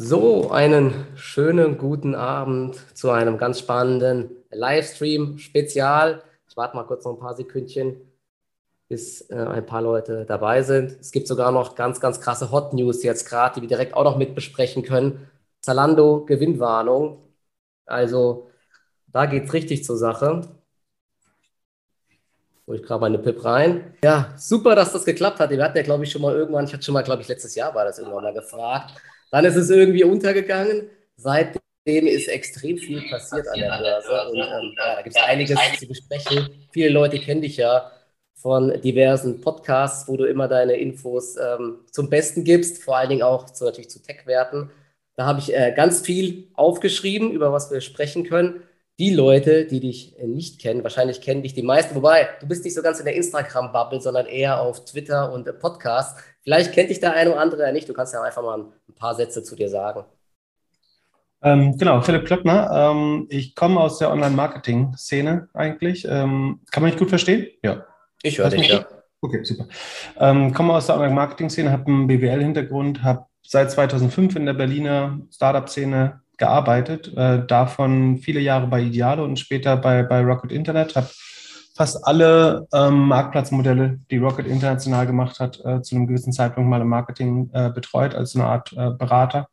So, einen schönen guten Abend zu einem ganz spannenden Livestream-Spezial. Ich warte mal kurz noch ein paar Sekündchen, bis äh, ein paar Leute dabei sind. Es gibt sogar noch ganz, ganz krasse Hot News jetzt gerade, die wir direkt auch noch mit besprechen können. Zalando Gewinnwarnung. Also da geht es richtig zur Sache. Hol ich gerade meine Pip rein. Ja, super, dass das geklappt hat. Wir hatten ja, glaube ich, schon mal irgendwann, ich hatte schon mal, glaube ich, letztes Jahr war das irgendwann mal gefragt. Dann ist es irgendwie untergegangen. Seitdem ist extrem viel passiert an der Börse. Und ähm, da gibt es einiges zu besprechen. Viele Leute kennen dich ja von diversen Podcasts, wo du immer deine Infos ähm, zum Besten gibst, vor allen Dingen auch zu, natürlich zu Tech-Werten. Da habe ich äh, ganz viel aufgeschrieben, über was wir sprechen können die Leute, die dich äh, nicht kennen, wahrscheinlich kennen dich die meisten, wobei du bist nicht so ganz in der Instagram-Bubble, sondern eher auf Twitter und äh, Podcast. Vielleicht kennt dich der eine oder andere ja nicht. Du kannst ja einfach mal ein paar Sätze zu dir sagen. Ähm, genau, Philipp Klöckner. Ähm, ich komme aus der Online-Marketing-Szene eigentlich. Ähm, kann man mich gut verstehen? Ja. Ich höre dich, ja. Okay, super. Ähm, komme aus der Online-Marketing-Szene, habe einen BWL-Hintergrund, habe seit 2005 in der Berliner Startup-Szene gearbeitet, äh, davon viele Jahre bei Idealo und später bei, bei Rocket Internet, habe fast alle ähm, Marktplatzmodelle, die Rocket international gemacht hat, äh, zu einem gewissen Zeitpunkt mal im Marketing äh, betreut, als eine Art äh, Berater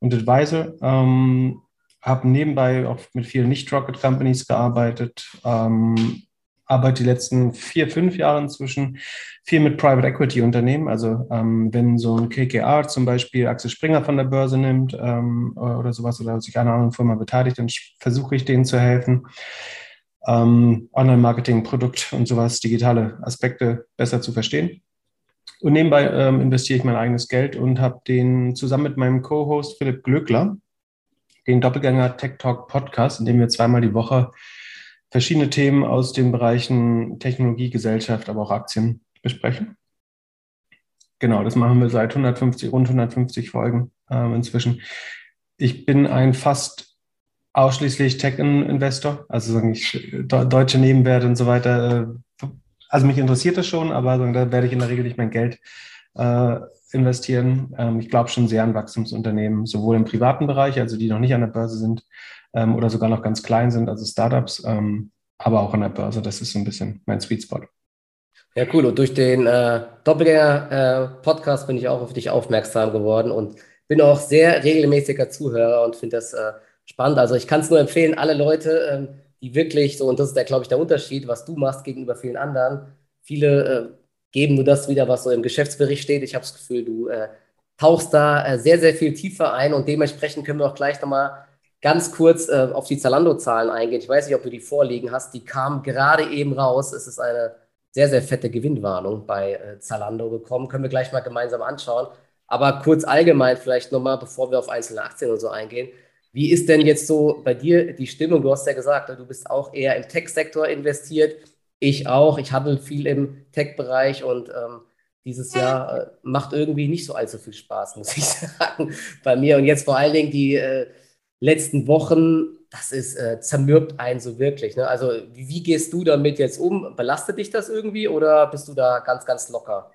und Advisor. Ähm, habe nebenbei auch mit vielen Nicht-Rocket-Companies gearbeitet, ähm, arbeite die letzten vier, fünf Jahre inzwischen viel mit Private Equity Unternehmen. Also ähm, wenn so ein KKR zum Beispiel Axel Springer von der Börse nimmt ähm, oder sowas oder sich einer anderen Firma beteiligt, dann versuche ich denen zu helfen, ähm, Online-Marketing, Produkt und sowas, digitale Aspekte besser zu verstehen. Und nebenbei ähm, investiere ich mein eigenes Geld und habe den zusammen mit meinem Co-Host Philipp Glöckler den Doppelgänger Tech Talk Podcast, in dem wir zweimal die Woche verschiedene Themen aus den Bereichen Technologie, Gesellschaft, aber auch Aktien besprechen. Genau, das machen wir seit 150, rund 150 Folgen äh, inzwischen. Ich bin ein fast ausschließlich Tech-Investor, also sagen ich, deutsche Nebenwerte und so weiter. Äh, also mich interessiert das schon, aber da werde ich in der Regel nicht mein Geld äh, investieren. Ähm, ich glaube schon sehr an Wachstumsunternehmen, sowohl im privaten Bereich, also die noch nicht an der Börse sind, ähm, oder sogar noch ganz klein sind, also Startups, ähm, aber auch an der Börse. Das ist so ein bisschen mein Sweet Spot. Ja, cool. Und durch den äh, Doppelgänger-Podcast äh, bin ich auch auf dich aufmerksam geworden und bin auch sehr regelmäßiger Zuhörer und finde das äh, spannend. Also ich kann es nur empfehlen, alle Leute, ähm, die wirklich so, und das ist der, glaube ich, der Unterschied, was du machst gegenüber vielen anderen. Viele äh, geben nur das wieder, was so im Geschäftsbericht steht. Ich habe das Gefühl, du äh, tauchst da äh, sehr, sehr viel tiefer ein und dementsprechend können wir auch gleich nochmal ganz kurz äh, auf die Zalando-Zahlen eingehen. Ich weiß nicht, ob du die vorliegen hast. Die kamen gerade eben raus. Es ist eine sehr, sehr fette Gewinnwarnung bei äh, Zalando gekommen. Können wir gleich mal gemeinsam anschauen. Aber kurz allgemein vielleicht nochmal, bevor wir auf einzelne Aktien und so eingehen. Wie ist denn jetzt so bei dir die Stimmung? Du hast ja gesagt, du bist auch eher im Tech-Sektor investiert. Ich auch. Ich handle viel im Tech-Bereich und ähm, dieses Jahr äh, macht irgendwie nicht so allzu viel Spaß, muss ich sagen, bei mir. Und jetzt vor allen Dingen die äh, letzten Wochen, das ist äh, zermürbt einen so wirklich. Ne? Also wie, wie, gehst du damit jetzt um? Belastet dich das irgendwie oder bist du da ganz, ganz locker?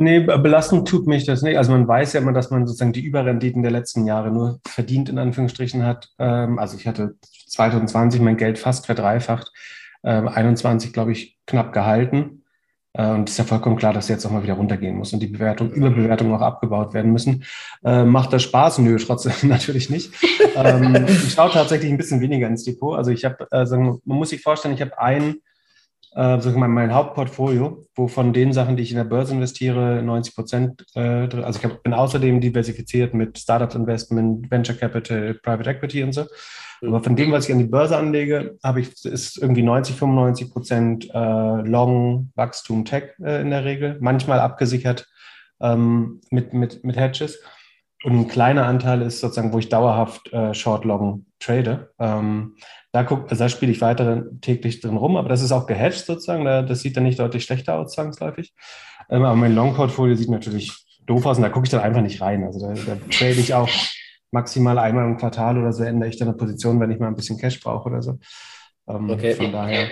Nee, belastend tut mich das nicht. Also man weiß ja immer, dass man sozusagen die Überrenditen der letzten Jahre nur verdient, in Anführungsstrichen hat. Ähm, also ich hatte 2020 mein Geld fast verdreifacht, ähm, 21 glaube ich knapp gehalten. Äh, und es ist ja vollkommen klar, dass jetzt auch mal wieder runtergehen muss und die Bewertung, Überbewertungen auch abgebaut werden müssen. Äh, macht das Spaß? Nö, trotzdem natürlich nicht. ähm, ich schaue tatsächlich ein bisschen weniger ins Depot. Also ich habe, äh, man muss sich vorstellen, ich habe ein, äh, sag mal, mein Hauptportfolio, wo von den Sachen, die ich in der Börse investiere, 90 Prozent, äh, also ich bin außerdem diversifiziert mit Startup Investment, Venture Capital, Private Equity und so. Aber von dem, was ich an die Börse anlege, habe ich, ist irgendwie 90, 95 Prozent äh, Long Wachstum Tech äh, in der Regel, manchmal abgesichert ähm, mit, mit, mit Hedges. Und ein kleiner Anteil ist sozusagen, wo ich dauerhaft äh, Short-Long trade. Ähm, da, guck, also da spiele ich weiter täglich drin rum, aber das ist auch gehedged sozusagen. Da, das sieht dann nicht deutlich schlechter aus, zwangsläufig. Ähm, aber mein Long-Portfolio sieht natürlich doof aus und da gucke ich dann einfach nicht rein. Also da, da trade ich auch maximal einmal im Quartal oder so ändere ich dann eine Position, wenn ich mal ein bisschen Cash brauche oder so. Ähm, okay. Von daher.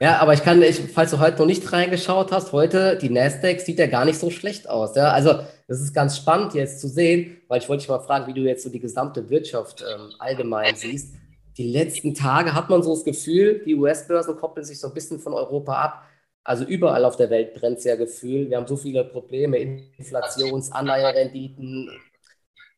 Ja, aber ich kann, ich, falls du heute noch nicht reingeschaut hast, heute die Nasdaq sieht ja gar nicht so schlecht aus. Ja? Also das ist ganz spannend jetzt zu sehen, weil ich wollte dich mal fragen, wie du jetzt so die gesamte Wirtschaft ähm, allgemein siehst. Die letzten Tage hat man so das Gefühl, die US-Börsen koppeln sich so ein bisschen von Europa ab. Also überall auf der Welt brennt es ja Gefühl. Wir haben so viele Probleme, Inflations-, Anleiherenditen.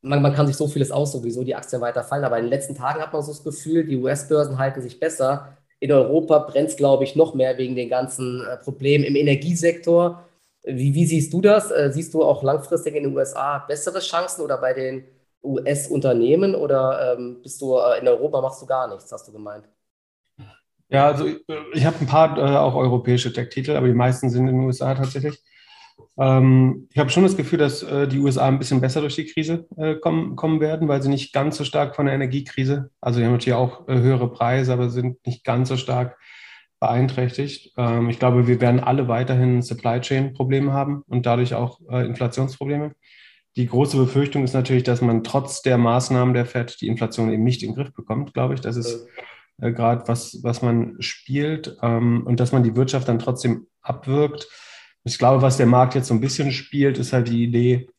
Man, man kann sich so vieles aus, wieso die Aktien weiter fallen. Aber in den letzten Tagen hat man so das Gefühl, die US-Börsen halten sich besser. In Europa brennt es, glaube ich, noch mehr wegen den ganzen äh, Problemen im Energiesektor. Wie, wie, siehst du das? Äh, siehst du auch langfristig in den USA bessere Chancen oder bei den US-Unternehmen oder ähm, bist du äh, in Europa machst du gar nichts, hast du gemeint? Ja, also ich, ich habe ein paar äh, auch europäische Tech-Titel, aber die meisten sind in den USA tatsächlich. Ähm, ich habe schon das Gefühl, dass äh, die USA ein bisschen besser durch die Krise äh, kommen, kommen werden, weil sie nicht ganz so stark von der Energiekrise, also sie haben natürlich auch äh, höhere Preise, aber sind nicht ganz so stark beeinträchtigt. Ähm, ich glaube, wir werden alle weiterhin Supply Chain Probleme haben und dadurch auch äh, Inflationsprobleme. Die große Befürchtung ist natürlich, dass man trotz der Maßnahmen der FED die Inflation eben nicht in den Griff bekommt, glaube ich. Das ist äh, gerade was, was man spielt ähm, und dass man die Wirtschaft dann trotzdem abwirkt. Ich glaube, was der Markt jetzt so ein bisschen spielt, ist halt die Idee,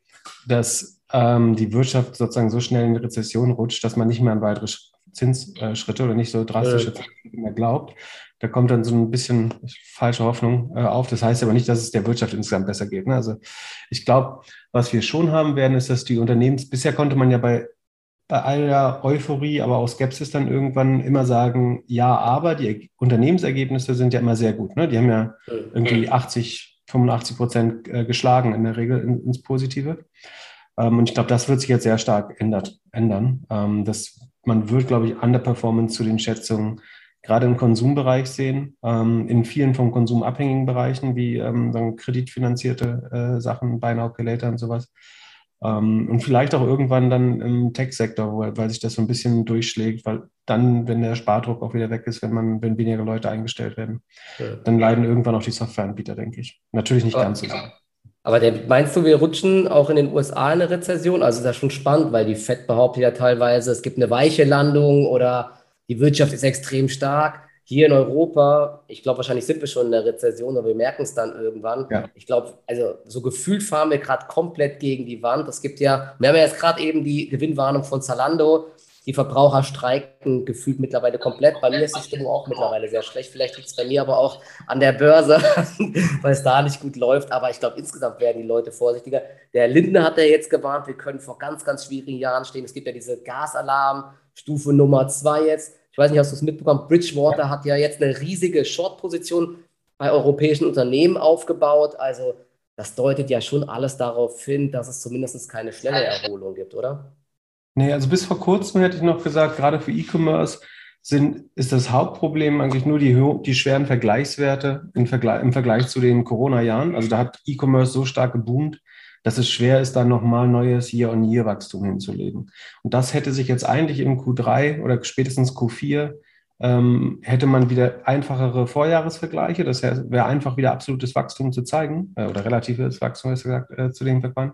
dass ähm, die Wirtschaft sozusagen so schnell in die Rezession rutscht, dass man nicht mehr an weitere Zinsschritte oder nicht so drastische Zinsschritte mehr glaubt. Da kommt dann so ein bisschen falsche Hoffnung äh, auf. Das heißt aber nicht, dass es der Wirtschaft insgesamt besser geht. Ne? Also ich glaube, was wir schon haben werden, ist, dass die Unternehmens, bisher konnte man ja bei bei aller Euphorie, aber auch Skepsis dann irgendwann immer sagen, ja, aber die Unternehmensergebnisse sind ja immer sehr gut. Ne? Die haben ja irgendwie 80, 85 Prozent äh, geschlagen in der Regel ins Positive. Ähm, und ich glaube, das wird sich jetzt sehr stark ändert, ändern. Ähm, das, man wird, glaube ich, Underperformance zu den Schätzungen gerade im Konsumbereich sehen, ähm, in vielen vom Konsum abhängigen Bereichen, wie dann kreditfinanzierte äh, Sachen, Buy Now, Pay Later und sowas. Ähm, und vielleicht auch irgendwann dann im Tech-Sektor, weil, weil sich das so ein bisschen durchschlägt, weil dann, wenn der Spardruck auch wieder weg ist, wenn man, wenn weniger Leute eingestellt werden, ja. dann leiden irgendwann auch die Softwareanbieter, denke ich. Natürlich nicht aber, ganz so sehr. Aber der, meinst du, wir rutschen auch in den USA in eine Rezession? Also das ist ja schon spannend, weil die FED behauptet ja teilweise, es gibt eine weiche Landung oder die Wirtschaft ist extrem stark hier in Europa, ich glaube, wahrscheinlich sind wir schon in der Rezession, aber wir merken es dann irgendwann. Ja. Ich glaube, also so gefühlt fahren wir gerade komplett gegen die Wand. Es gibt ja, wir haben ja jetzt gerade eben die Gewinnwarnung von Zalando. Die Verbraucher streiken gefühlt mittlerweile komplett. Bei mir ist die Stimmung auch mittlerweile sehr schlecht. Vielleicht liegt es bei mir aber auch an der Börse, weil es da nicht gut läuft. Aber ich glaube, insgesamt werden die Leute vorsichtiger. Der Lindner hat ja jetzt gewarnt, wir können vor ganz, ganz schwierigen Jahren stehen. Es gibt ja diese Gasalarm, Stufe Nummer zwei jetzt ich weiß nicht, hast du es mitbekommen, Bridgewater hat ja jetzt eine riesige Short-Position bei europäischen Unternehmen aufgebaut. Also das deutet ja schon alles darauf hin, dass es zumindest keine schnelle Erholung gibt, oder? Nee, also bis vor kurzem hätte ich noch gesagt, gerade für E-Commerce sind, ist das Hauptproblem eigentlich nur die, die schweren Vergleichswerte im Vergleich, im Vergleich zu den Corona-Jahren. Also da hat E-Commerce so stark geboomt, dass es schwer ist, dann nochmal neues Year-on-Year-Wachstum hinzulegen. Und das hätte sich jetzt eigentlich im Q3 oder spätestens Q4 ähm, hätte man wieder einfachere Vorjahresvergleiche. Das wäre einfach wieder absolutes Wachstum zu zeigen äh, oder relatives Wachstum, besser gesagt, äh, zu den Verfahren.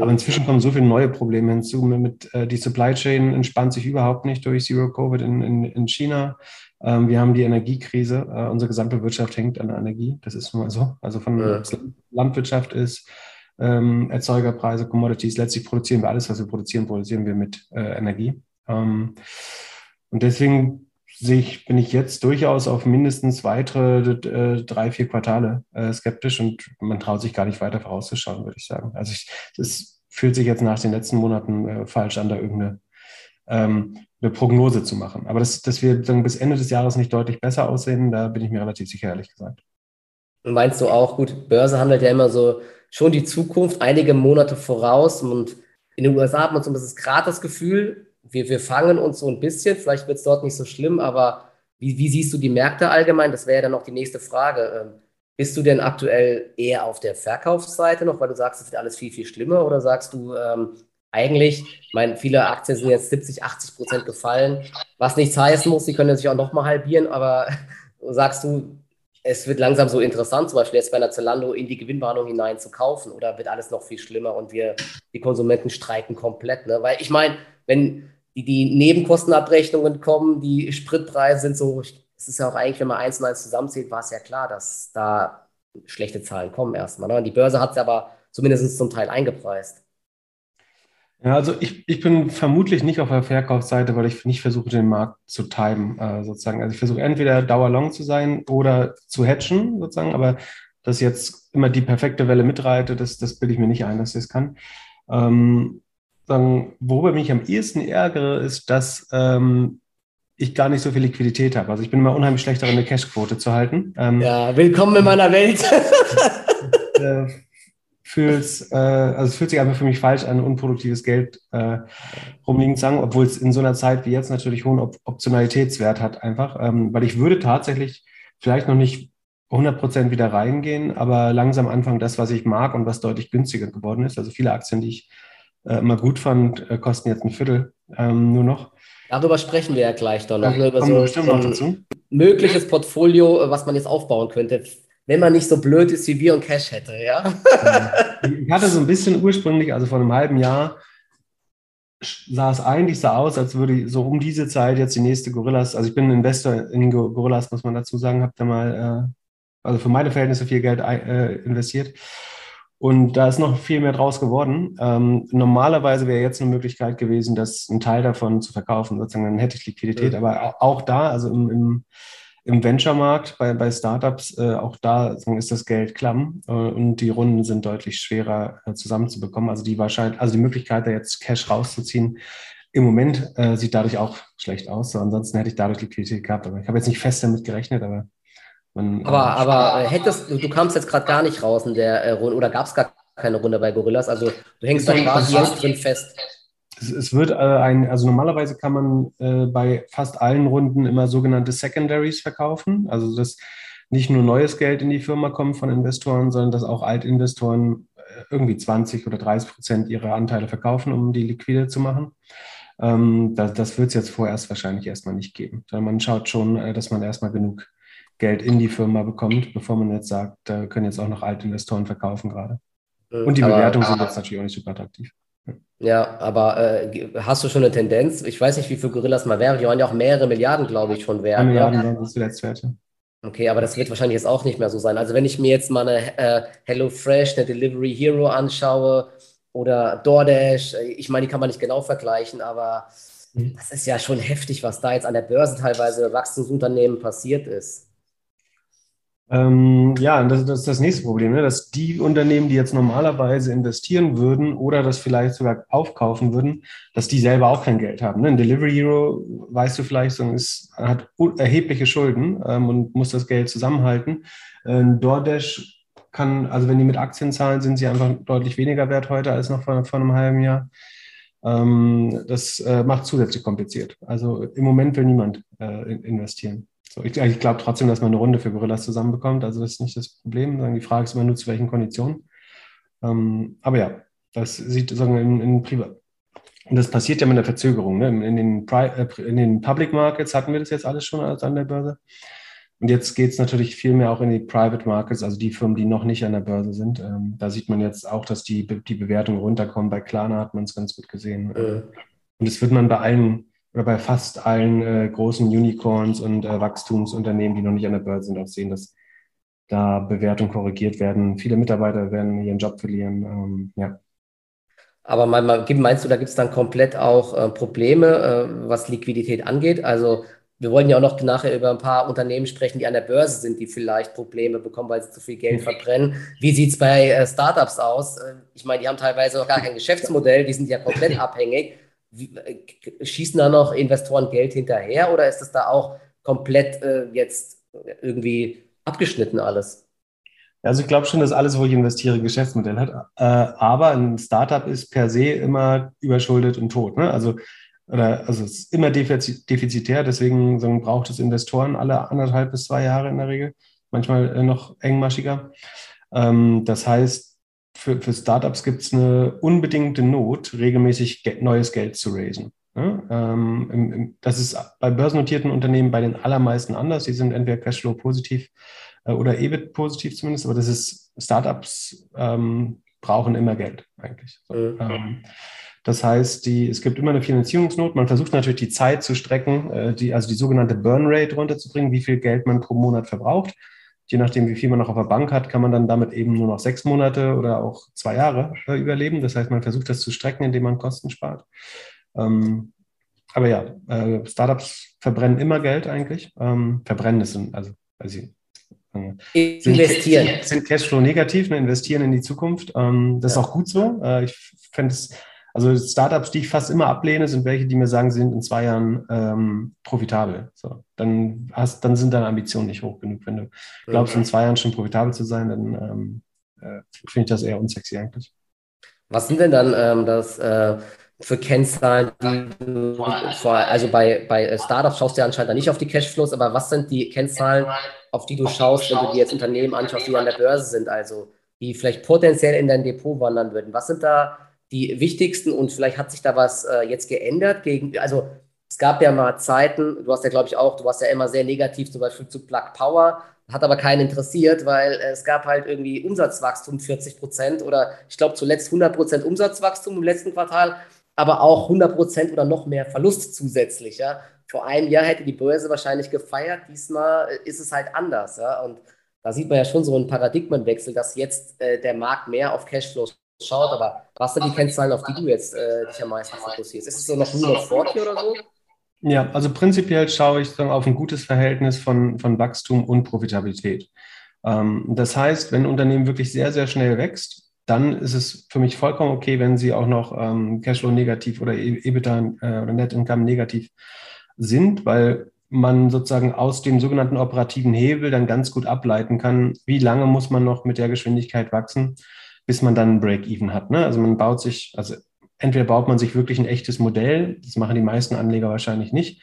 Aber inzwischen kommen so viele neue Probleme hinzu. Mit, äh, die Supply Chain entspannt sich überhaupt nicht durch Zero Covid in, in, in China. Ähm, wir haben die Energiekrise. Äh, unsere gesamte Wirtschaft hängt an der Energie. Das ist nun mal so. Also von ja. Landwirtschaft ist ähm, Erzeugerpreise, Commodities. Letztlich produzieren wir alles, was wir produzieren, produzieren wir mit äh, Energie. Ähm, und deswegen sehe ich, bin ich jetzt durchaus auf mindestens weitere äh, drei, vier Quartale äh, skeptisch und man traut sich gar nicht weiter vorauszuschauen, würde ich sagen. Also es fühlt sich jetzt nach den letzten Monaten äh, falsch an, da irgendeine ähm, eine Prognose zu machen. Aber dass, dass wir dann bis Ende des Jahres nicht deutlich besser aussehen, da bin ich mir relativ sicher, ehrlich gesagt. Und meinst du auch, gut, Börse handelt ja immer so schon die Zukunft einige Monate voraus. Und in den USA hat man zumindest gerade das Gefühl, wir, wir fangen uns so ein bisschen, vielleicht wird es dort nicht so schlimm, aber wie, wie siehst du die Märkte allgemein? Das wäre ja dann noch die nächste Frage. Ähm, bist du denn aktuell eher auf der Verkaufsseite noch, weil du sagst, es wird alles viel, viel schlimmer? Oder sagst du, ähm, eigentlich, ich meine, viele Aktien sind jetzt 70, 80 Prozent gefallen, was nichts heißen muss, die können sich auch nochmal halbieren, aber sagst du, es wird langsam so interessant, zum Beispiel jetzt bei einer Zalando in die Gewinnwarnung hinein zu kaufen oder wird alles noch viel schlimmer und wir, die Konsumenten streiken komplett. Ne? Weil ich meine, wenn die, die Nebenkostenabrechnungen kommen, die Spritpreise sind so, es ist ja auch eigentlich, wenn man eins und eins zusammenzählt, war es ja klar, dass da schlechte Zahlen kommen erstmal. Ne? Und die Börse hat es aber zumindest zum Teil eingepreist. Ja, also ich, ich bin vermutlich nicht auf der Verkaufsseite, weil ich nicht versuche, den Markt zu timen, äh, sozusagen. Also ich versuche entweder dauerlong zu sein oder zu hatchen, sozusagen, aber dass jetzt immer die perfekte Welle mitreite, das, das bilde ich mir nicht ein, dass ich es kann. Ähm, sagen, worüber ich mich am ehesten ärgere, ist, dass ähm, ich gar nicht so viel Liquidität habe. Also ich bin immer unheimlich schlecht darin, eine Cashquote zu halten. Ähm, ja, willkommen in meiner Welt. äh, fühlt's, äh, also es fühlt sich einfach für mich falsch an, unproduktives Geld äh, rumliegen zu sagen, obwohl es in so einer Zeit wie jetzt natürlich hohen Op Optionalitätswert hat einfach, ähm, weil ich würde tatsächlich vielleicht noch nicht 100% wieder reingehen, aber langsam anfangen, das, was ich mag und was deutlich günstiger geworden ist. Also viele Aktien, die ich äh, immer gut fand, äh, kosten jetzt ein Viertel ähm, nur noch. Darüber sprechen wir ja gleich dann noch. Ja, über so, so ein mögliches Portfolio, was man jetzt aufbauen könnte wenn man nicht so blöd ist wie wir und Cash hätte, ja. ich hatte so ein bisschen ursprünglich, also vor einem halben Jahr, sah es eigentlich so aus, als würde so um diese Zeit jetzt die nächste Gorillas, also ich bin Investor in Gorillas, muss man dazu sagen, habe da mal, äh, also für meine Verhältnisse viel Geld äh, investiert. Und da ist noch viel mehr draus geworden. Ähm, normalerweise wäre jetzt eine Möglichkeit gewesen, das einen Teil davon zu verkaufen, sozusagen, dann hätte ich Liquidität. Mhm. Aber auch da, also im, im im Venture-Markt, bei, bei Startups, äh, auch da ist das Geld klamm äh, und die Runden sind deutlich schwerer äh, zusammenzubekommen. Also die wahrscheinlich, also die Möglichkeit, da jetzt Cash rauszuziehen, im Moment äh, sieht dadurch auch schlecht aus. So, ansonsten hätte ich dadurch Liquidität gehabt. Aber ich habe jetzt nicht fest damit gerechnet, aber man, aber, äh, aber äh, hättest du, du kamst jetzt gerade gar nicht raus in der äh, Runde oder gab es gar keine Runde bei Gorillas? Also du hängst da quasi jetzt drin fest es, es wird äh, ein, also normalerweise kann man äh, bei fast allen Runden immer sogenannte Secondaries verkaufen. Also dass nicht nur neues Geld in die Firma kommt von Investoren, sondern dass auch Altinvestoren äh, irgendwie 20 oder 30 Prozent ihrer Anteile verkaufen, um die liquide zu machen. Ähm, das das wird es jetzt vorerst wahrscheinlich erstmal nicht geben, man schaut schon, dass man erstmal genug Geld in die Firma bekommt, bevor man jetzt sagt, da können jetzt auch noch Altinvestoren verkaufen gerade. Äh, Und die Bewertungen sind jetzt natürlich auch nicht super attraktiv. Ja, aber äh, hast du schon eine Tendenz? Ich weiß nicht, wie viel Gorillas mal wären. Die waren ja auch mehrere Milliarden, glaube ich, schon wert. Eine Milliarden ja. waren das zuletzt wert. Okay, aber das wird wahrscheinlich jetzt auch nicht mehr so sein. Also wenn ich mir jetzt mal eine äh, HelloFresh, eine Delivery Hero anschaue oder DoorDash, äh, ich meine, die kann man nicht genau vergleichen, aber mhm. das ist ja schon heftig, was da jetzt an der Börse teilweise Wachstumsunternehmen passiert ist. Ähm, ja, das, das, ist das nächste Problem, ne? dass die Unternehmen, die jetzt normalerweise investieren würden oder das vielleicht sogar aufkaufen würden, dass die selber auch kein Geld haben. Ne? Ein Delivery Hero, weißt du vielleicht, ist, hat erhebliche Schulden ähm, und muss das Geld zusammenhalten. Ein DoorDash kann, also wenn die mit Aktien zahlen, sind sie einfach deutlich weniger wert heute als noch vor, vor einem halben Jahr. Ähm, das äh, macht zusätzlich kompliziert. Also im Moment will niemand äh, investieren. So, ich, ich glaube trotzdem, dass man eine Runde für Gorillas zusammenbekommt. Also das ist nicht das Problem. Die Frage ist immer nur, zu welchen Konditionen. Ähm, aber ja, das sieht sagen in, in Privat. Und das passiert ja mit einer Verzögerung. Ne? In, den äh, in den Public Markets hatten wir das jetzt alles schon als an der Börse. Und jetzt geht es natürlich viel mehr auch in die Private Markets, also die Firmen, die noch nicht an der Börse sind. Ähm, da sieht man jetzt auch, dass die, die Bewertungen runterkommen. Bei Klarna hat man es ganz gut gesehen. Mhm. Und das wird man bei allen oder bei fast allen äh, großen Unicorns und äh, Wachstumsunternehmen, die noch nicht an der Börse sind, auch sehen, dass da Bewertungen korrigiert werden. Viele Mitarbeiter werden ihren Job verlieren. Ähm, ja. Aber meinst du, da gibt es dann komplett auch äh, Probleme, äh, was Liquidität angeht? Also wir wollen ja auch noch nachher über ein paar Unternehmen sprechen, die an der Börse sind, die vielleicht Probleme bekommen, weil sie zu viel Geld verbrennen. Wie sieht es bei äh, Startups aus? Äh, ich meine, die haben teilweise noch gar kein Geschäftsmodell, die sind ja komplett abhängig. Äh, schießen da noch Investoren Geld hinterher oder ist es da auch komplett äh, jetzt irgendwie abgeschnitten alles? Also ich glaube schon, dass alles, wo ich investiere, Geschäftsmodell hat. Äh, aber ein Startup ist per se immer überschuldet und tot. Ne? Also, oder, also es ist immer defizitär, deswegen so, braucht es Investoren alle anderthalb bis zwei Jahre in der Regel, manchmal äh, noch engmaschiger. Ähm, das heißt, für, für Startups gibt es eine unbedingte Not, regelmäßig neues Geld zu raisen. Ähm, das ist bei börsennotierten Unternehmen bei den allermeisten anders. Die sind entweder Cashflow positiv äh, oder EBIT positiv zumindest, aber das ist Startups ähm, brauchen immer Geld eigentlich. Mhm. ähm, das heißt, die, es gibt immer eine Finanzierungsnot. Man versucht natürlich die Zeit zu strecken, äh, die, also die sogenannte Burn Rate runterzubringen, wie viel Geld man pro Monat verbraucht. Je nachdem, wie viel man noch auf der Bank hat, kann man dann damit eben nur noch sechs Monate oder auch zwei Jahre äh, überleben. Das heißt, man versucht das zu strecken, indem man Kosten spart. Ähm, aber ja, äh, Startups verbrennen immer Geld eigentlich. Ähm, verbrennen ist, also, also äh, investieren. Sind, sind Cashflow negativ, ne, investieren in die Zukunft. Ähm, das ja. ist auch gut so. Äh, ich fände es also Startups, die ich fast immer ablehne, sind welche, die mir sagen, sie sind in zwei Jahren ähm, profitabel. So, dann hast, dann sind deine Ambitionen nicht hoch genug. Wenn du glaubst, in zwei Jahren schon profitabel zu sein, dann ähm, äh, finde ich das eher unsexy eigentlich. Was sind denn dann ähm, das äh, für Kennzahlen, die du, also bei, bei Startups schaust du ja anscheinend nicht auf die Cashflows, aber was sind die Kennzahlen, auf die du schaust, wenn du dir jetzt Unternehmen anschaust, die an der Börse sind, also die vielleicht potenziell in dein Depot wandern würden? Was sind da die wichtigsten und vielleicht hat sich da was äh, jetzt geändert gegen, also es gab ja mal Zeiten, du hast ja glaube ich auch, du warst ja immer sehr negativ zum Beispiel zu Plug Power, hat aber keinen interessiert, weil äh, es gab halt irgendwie Umsatzwachstum 40 Prozent oder ich glaube zuletzt 100 Prozent Umsatzwachstum im letzten Quartal, aber auch 100 Prozent oder noch mehr Verlust zusätzlich. Ja? Vor einem Jahr hätte die Börse wahrscheinlich gefeiert, diesmal äh, ist es halt anders. Ja? Und da sieht man ja schon so einen Paradigmenwechsel, dass jetzt äh, der Markt mehr auf Cashflows schaut, aber was sind die Kennzahlen, auf die du jetzt äh, dich am meisten fokussierst? Ist es so noch Rule of 40 oder so? Ja, also prinzipiell schaue ich dann auf ein gutes Verhältnis von, von Wachstum und Profitabilität. Ähm, das heißt, wenn ein Unternehmen wirklich sehr, sehr schnell wächst, dann ist es für mich vollkommen okay, wenn sie auch noch ähm, Cashflow negativ oder e-, EBITDA äh, oder Net Income negativ sind, weil man sozusagen aus dem sogenannten operativen Hebel dann ganz gut ableiten kann, wie lange muss man noch mit der Geschwindigkeit wachsen, bis man dann ein Break-Even hat. Ne? Also man baut sich, also entweder baut man sich wirklich ein echtes Modell, das machen die meisten Anleger wahrscheinlich nicht,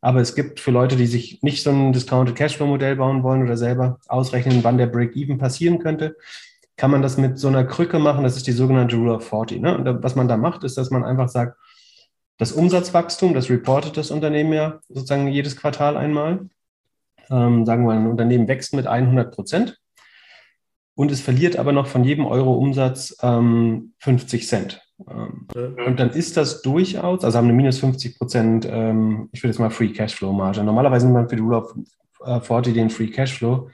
aber es gibt für Leute, die sich nicht so ein Discounted Cashflow-Modell bauen wollen oder selber ausrechnen, wann der Break-Even passieren könnte, kann man das mit so einer Krücke machen, das ist die sogenannte Rule of 40. Ne? Und was man da macht, ist, dass man einfach sagt, das Umsatzwachstum, das reportet das Unternehmen ja sozusagen jedes Quartal einmal. Ähm, sagen wir, ein Unternehmen wächst mit 100 Prozent und es verliert aber noch von jedem Euro Umsatz ähm, 50 Cent. Ähm, und dann ist das durchaus, also haben eine minus 50 Prozent, ähm, ich würde jetzt mal Free Cashflow Marge. Normalerweise nimmt man für die Rule of 40 den Free Cashflow.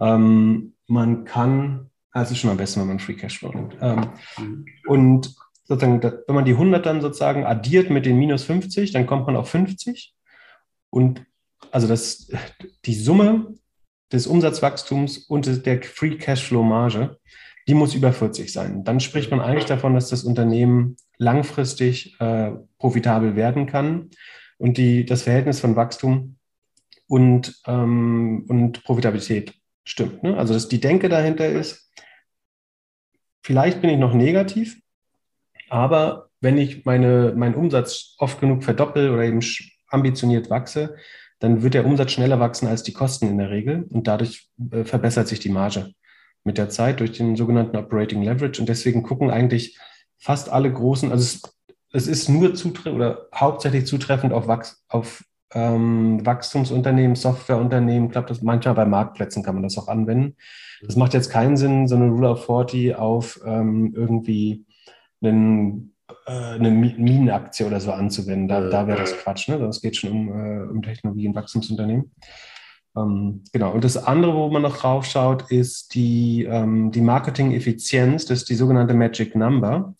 Ähm, man kann, also ist schon am besten, wenn man Free Cashflow nimmt. Ähm, mhm. Und sozusagen, wenn man die 100 dann sozusagen addiert mit den minus 50, dann kommt man auf 50. Und also das, die Summe des Umsatzwachstums und der Free Cashflow Marge, die muss über 40 sein. Dann spricht man eigentlich davon, dass das Unternehmen langfristig äh, profitabel werden kann und die, das Verhältnis von Wachstum und, ähm, und Profitabilität stimmt. Ne? Also dass die Denke dahinter ist, vielleicht bin ich noch negativ, aber wenn ich meine, meinen Umsatz oft genug verdoppel oder eben ambitioniert wachse, dann wird der Umsatz schneller wachsen als die Kosten in der Regel und dadurch äh, verbessert sich die Marge mit der Zeit durch den sogenannten Operating Leverage. Und deswegen gucken eigentlich fast alle großen, also es, es ist nur zutreffend oder hauptsächlich zutreffend auf, Wachs, auf ähm, Wachstumsunternehmen, Softwareunternehmen. Glaube, das manchmal bei Marktplätzen kann man das auch anwenden. Das macht jetzt keinen Sinn, so eine Rule of 40 auf ähm, irgendwie einen eine Minenaktie oder so anzuwenden. Da, da wäre das Quatsch. Ne? Das geht schon um, äh, um Technologie- und Wachstumsunternehmen. Ähm, genau. Und das andere, wo man noch drauf schaut, ist die, ähm, die Marketing-Effizienz. Das ist die sogenannte Magic Number.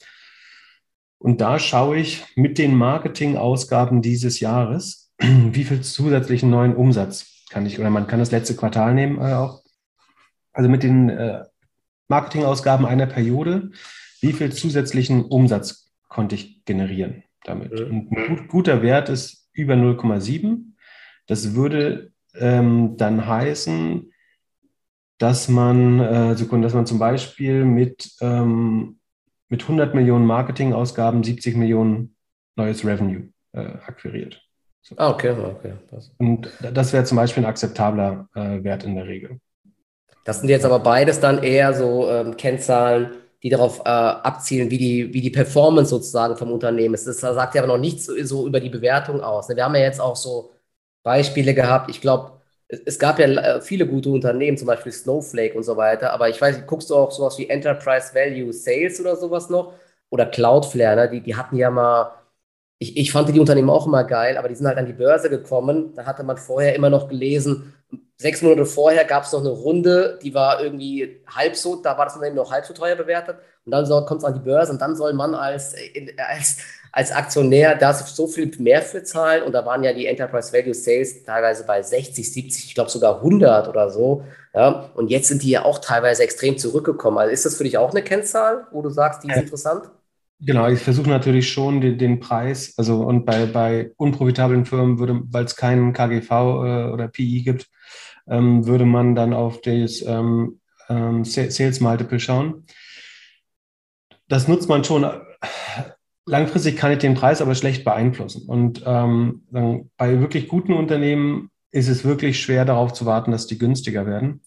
Und da schaue ich mit den Marketing-Ausgaben dieses Jahres, wie viel zusätzlichen neuen Umsatz kann ich, oder man kann das letzte Quartal nehmen äh, auch. Also mit den äh, Marketingausgaben einer Periode, wie viel zusätzlichen Umsatz konnte ich generieren damit. Und ein gut, guter Wert ist über 0,7. Das würde ähm, dann heißen, dass man, äh, Sekunde, dass man zum Beispiel mit, ähm, mit 100 Millionen Marketingausgaben 70 Millionen neues Revenue äh, akquiriert. So. Ah, okay, okay. Das. Und das wäre zum Beispiel ein akzeptabler äh, Wert in der Regel. Das sind jetzt aber beides dann eher so ähm, Kennzahlen, die darauf äh, abzielen, wie die, wie die Performance sozusagen vom Unternehmen ist. Das sagt ja aber noch nichts so, so über die Bewertung aus. Ne? Wir haben ja jetzt auch so Beispiele gehabt. Ich glaube, es, gab ja äh, viele gute Unternehmen, zum Beispiel Snowflake und so weiter. Aber ich weiß, guckst du auch sowas wie Enterprise Value Sales oder sowas noch? Oder Cloudflare, ne? die, die hatten ja mal, ich, ich fand die Unternehmen auch immer geil, aber die sind halt an die Börse gekommen. Da hatte man vorher immer noch gelesen, sechs Monate vorher gab es noch eine Runde, die war irgendwie halb so, da war das Unternehmen noch halb so teuer bewertet. Und dann kommt es an die Börse und dann soll man als, als, als Aktionär da so viel mehr für zahlen. Und da waren ja die Enterprise Value Sales teilweise bei 60, 70, ich glaube sogar 100 oder so. Ja, und jetzt sind die ja auch teilweise extrem zurückgekommen. Also ist das für dich auch eine Kennzahl, wo du sagst, die ist interessant? Genau, ich versuche natürlich schon den, den, Preis, also und bei, bei unprofitablen Firmen würde, weil es keinen KGV äh, oder PI gibt, ähm, würde man dann auf das ähm, ähm, Sales Multiple schauen. Das nutzt man schon. Langfristig kann ich den Preis aber schlecht beeinflussen. Und ähm, bei wirklich guten Unternehmen ist es wirklich schwer darauf zu warten, dass die günstiger werden.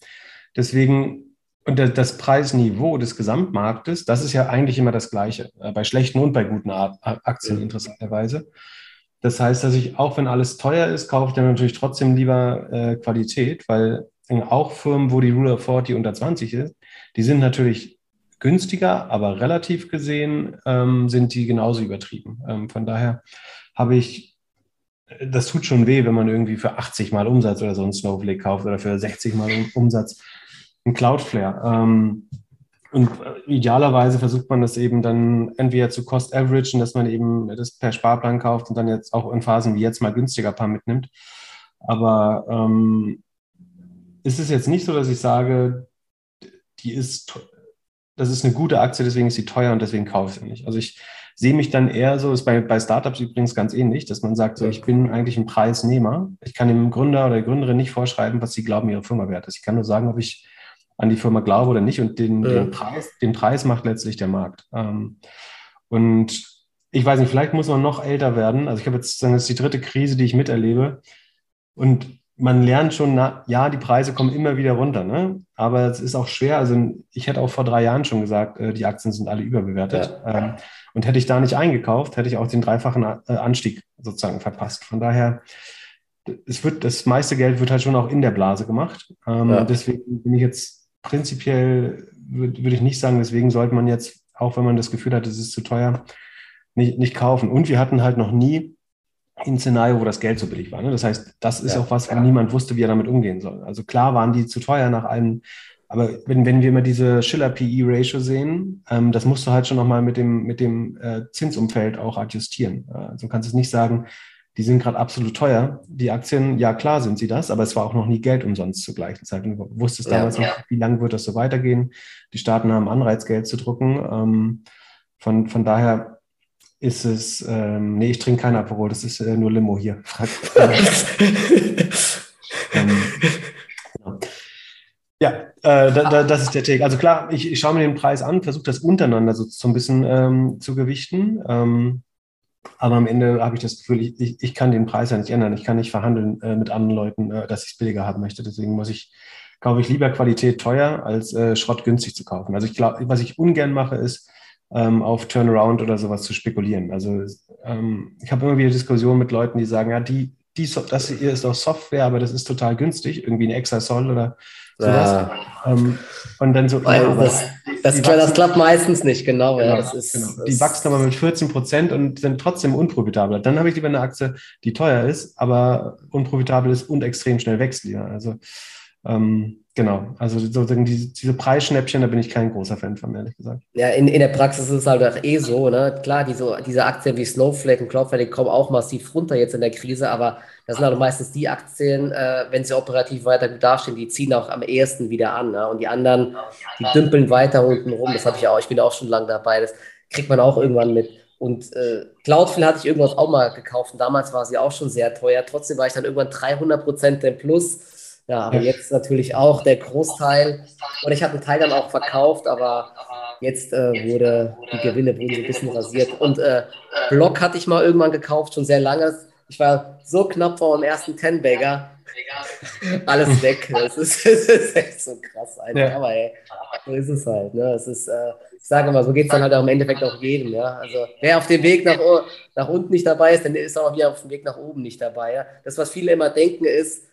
Deswegen und das Preisniveau des Gesamtmarktes, das ist ja eigentlich immer das Gleiche, äh, bei schlechten und bei guten Aktien interessanterweise. Das heißt, dass ich, auch wenn alles teuer ist, kaufe ich dann natürlich trotzdem lieber äh, Qualität, weil auch Firmen, wo die Rule of 40 unter 20 ist, die sind natürlich günstiger, aber relativ gesehen ähm, sind die genauso übertrieben. Ähm, von daher habe ich, das tut schon weh, wenn man irgendwie für 80 Mal Umsatz oder so einen Snowflake kauft oder für 60 Mal Umsatz ein Cloudflare. Ähm, und idealerweise versucht man das eben dann entweder zu Cost Average, dass man eben das per Sparplan kauft und dann jetzt auch in Phasen wie jetzt mal günstiger paar mitnimmt. Aber ähm, ist es jetzt nicht so, dass ich sage, die ist, das ist eine gute Aktie, deswegen ist sie teuer und deswegen kaufe ich sie nicht. Also ich sehe mich dann eher so, ist bei, bei Startups übrigens ganz ähnlich, dass man sagt, so, ich bin eigentlich ein Preisnehmer. Ich kann dem Gründer oder der Gründerin nicht vorschreiben, was sie glauben, ihre Firma wert ist. Ich kann nur sagen, ob ich an die Firma glaube oder nicht. Und den, ja. den, Preis, den Preis macht letztlich der Markt. Ähm, und ich weiß nicht, vielleicht muss man noch älter werden. Also ich habe jetzt das ist die dritte Krise, die ich miterlebe. Und man lernt schon, na, ja, die Preise kommen immer wieder runter, ne? aber es ist auch schwer. Also ich hätte auch vor drei Jahren schon gesagt, äh, die Aktien sind alle überbewertet. Ja. Ähm, und hätte ich da nicht eingekauft, hätte ich auch den dreifachen äh, Anstieg sozusagen verpasst. Von daher, es wird, das meiste Geld wird halt schon auch in der Blase gemacht. Ähm, ja. Deswegen bin ich jetzt prinzipiell würde würd ich nicht sagen, deswegen sollte man jetzt, auch wenn man das Gefühl hat, es ist zu teuer, nicht, nicht kaufen. Und wir hatten halt noch nie ein Szenario, wo das Geld so billig war. Ne? Das heißt, das ist ja, auch was, wo ja. niemand wusste, wie er damit umgehen soll. Also klar waren die zu teuer nach einem, aber wenn, wenn wir immer diese Schiller-PE-Ratio sehen, ähm, das musst du halt schon nochmal mit dem, mit dem äh, Zinsumfeld auch adjustieren. Also du kannst es nicht sagen, die sind gerade absolut teuer. Die Aktien, ja klar sind sie das, aber es war auch noch nie Geld umsonst zur gleichen Zeit. Und du wusstest damals ja, nicht, wie lange wird das so weitergehen. Die Staaten haben Anreiz, Geld zu drucken. Ähm, von, von daher ist es, ähm, nee, ich trinke kein Aperol, das ist äh, nur Limo hier. ähm, genau. Ja, äh, da, da, das ist der Take. Also klar, ich, ich schaue mir den Preis an, versuche das untereinander so, so ein bisschen ähm, zu gewichten. Ähm, aber am Ende habe ich das Gefühl, ich, ich, ich, kann den Preis ja nicht ändern. Ich kann nicht verhandeln äh, mit anderen Leuten, äh, dass ich es billiger haben möchte. Deswegen muss ich, kaufe ich lieber Qualität teuer, als äh, Schrott günstig zu kaufen. Also ich glaube, was ich ungern mache, ist, ähm, auf Turnaround oder sowas zu spekulieren. Also ähm, ich habe immer wieder Diskussionen mit Leuten, die sagen, ja, die, die, das hier ist doch Software, aber das ist total günstig, irgendwie ein Exasol oder sowas. Ja. Ähm, und dann so, ja, das, das, klar, das, klappt meistens nicht, genau. genau, ja, das ist, genau. Die wachsen aber mit 14 Prozent und sind trotzdem unprofitabel. Dann habe ich lieber eine Aktie, die teuer ist, aber unprofitabel ist und extrem schnell wächst. Ja. Also ähm, genau, also sozusagen diese, diese Preisschnäppchen, da bin ich kein großer Fan von, ehrlich gesagt. Ja, in, in der Praxis ist es halt auch eh so, ne? Klar, diese, diese Aktien wie Snowflake und Cloudflare, die kommen auch massiv runter jetzt in der Krise, aber das sind halt meistens die Aktien, äh, wenn sie operativ weiter gut dastehen, die ziehen auch am ehesten wieder an. Ne? Und die anderen, die dümpeln weiter unten rum. Das habe ich auch, ich bin auch schon lange dabei. Das kriegt man auch irgendwann mit. Und äh, Cloudflare hatte ich irgendwas auch mal gekauft und damals war sie auch schon sehr teuer. Trotzdem war ich dann irgendwann 300 Prozent im Plus ja, aber jetzt natürlich auch der Großteil. Und ich habe einen Teil dann auch verkauft, aber jetzt äh, wurde die Gewinne wurden so ein bisschen rasiert. Und äh, Block hatte ich mal irgendwann gekauft, schon sehr lange. Ich war so knapp vor dem ersten Ten-Bagger. Alles weg. Das ist, das ist, echt so krass einfach. Ja. Aber ey, so ist es halt. Ne? Es ist, äh, ich sage mal, so geht es dann halt auch im Endeffekt auch jedem. Ja? Also wer auf dem Weg nach, nach unten nicht dabei ist, dann ist auch wieder auf dem Weg nach oben nicht dabei. Ja? Das, was viele immer denken, ist,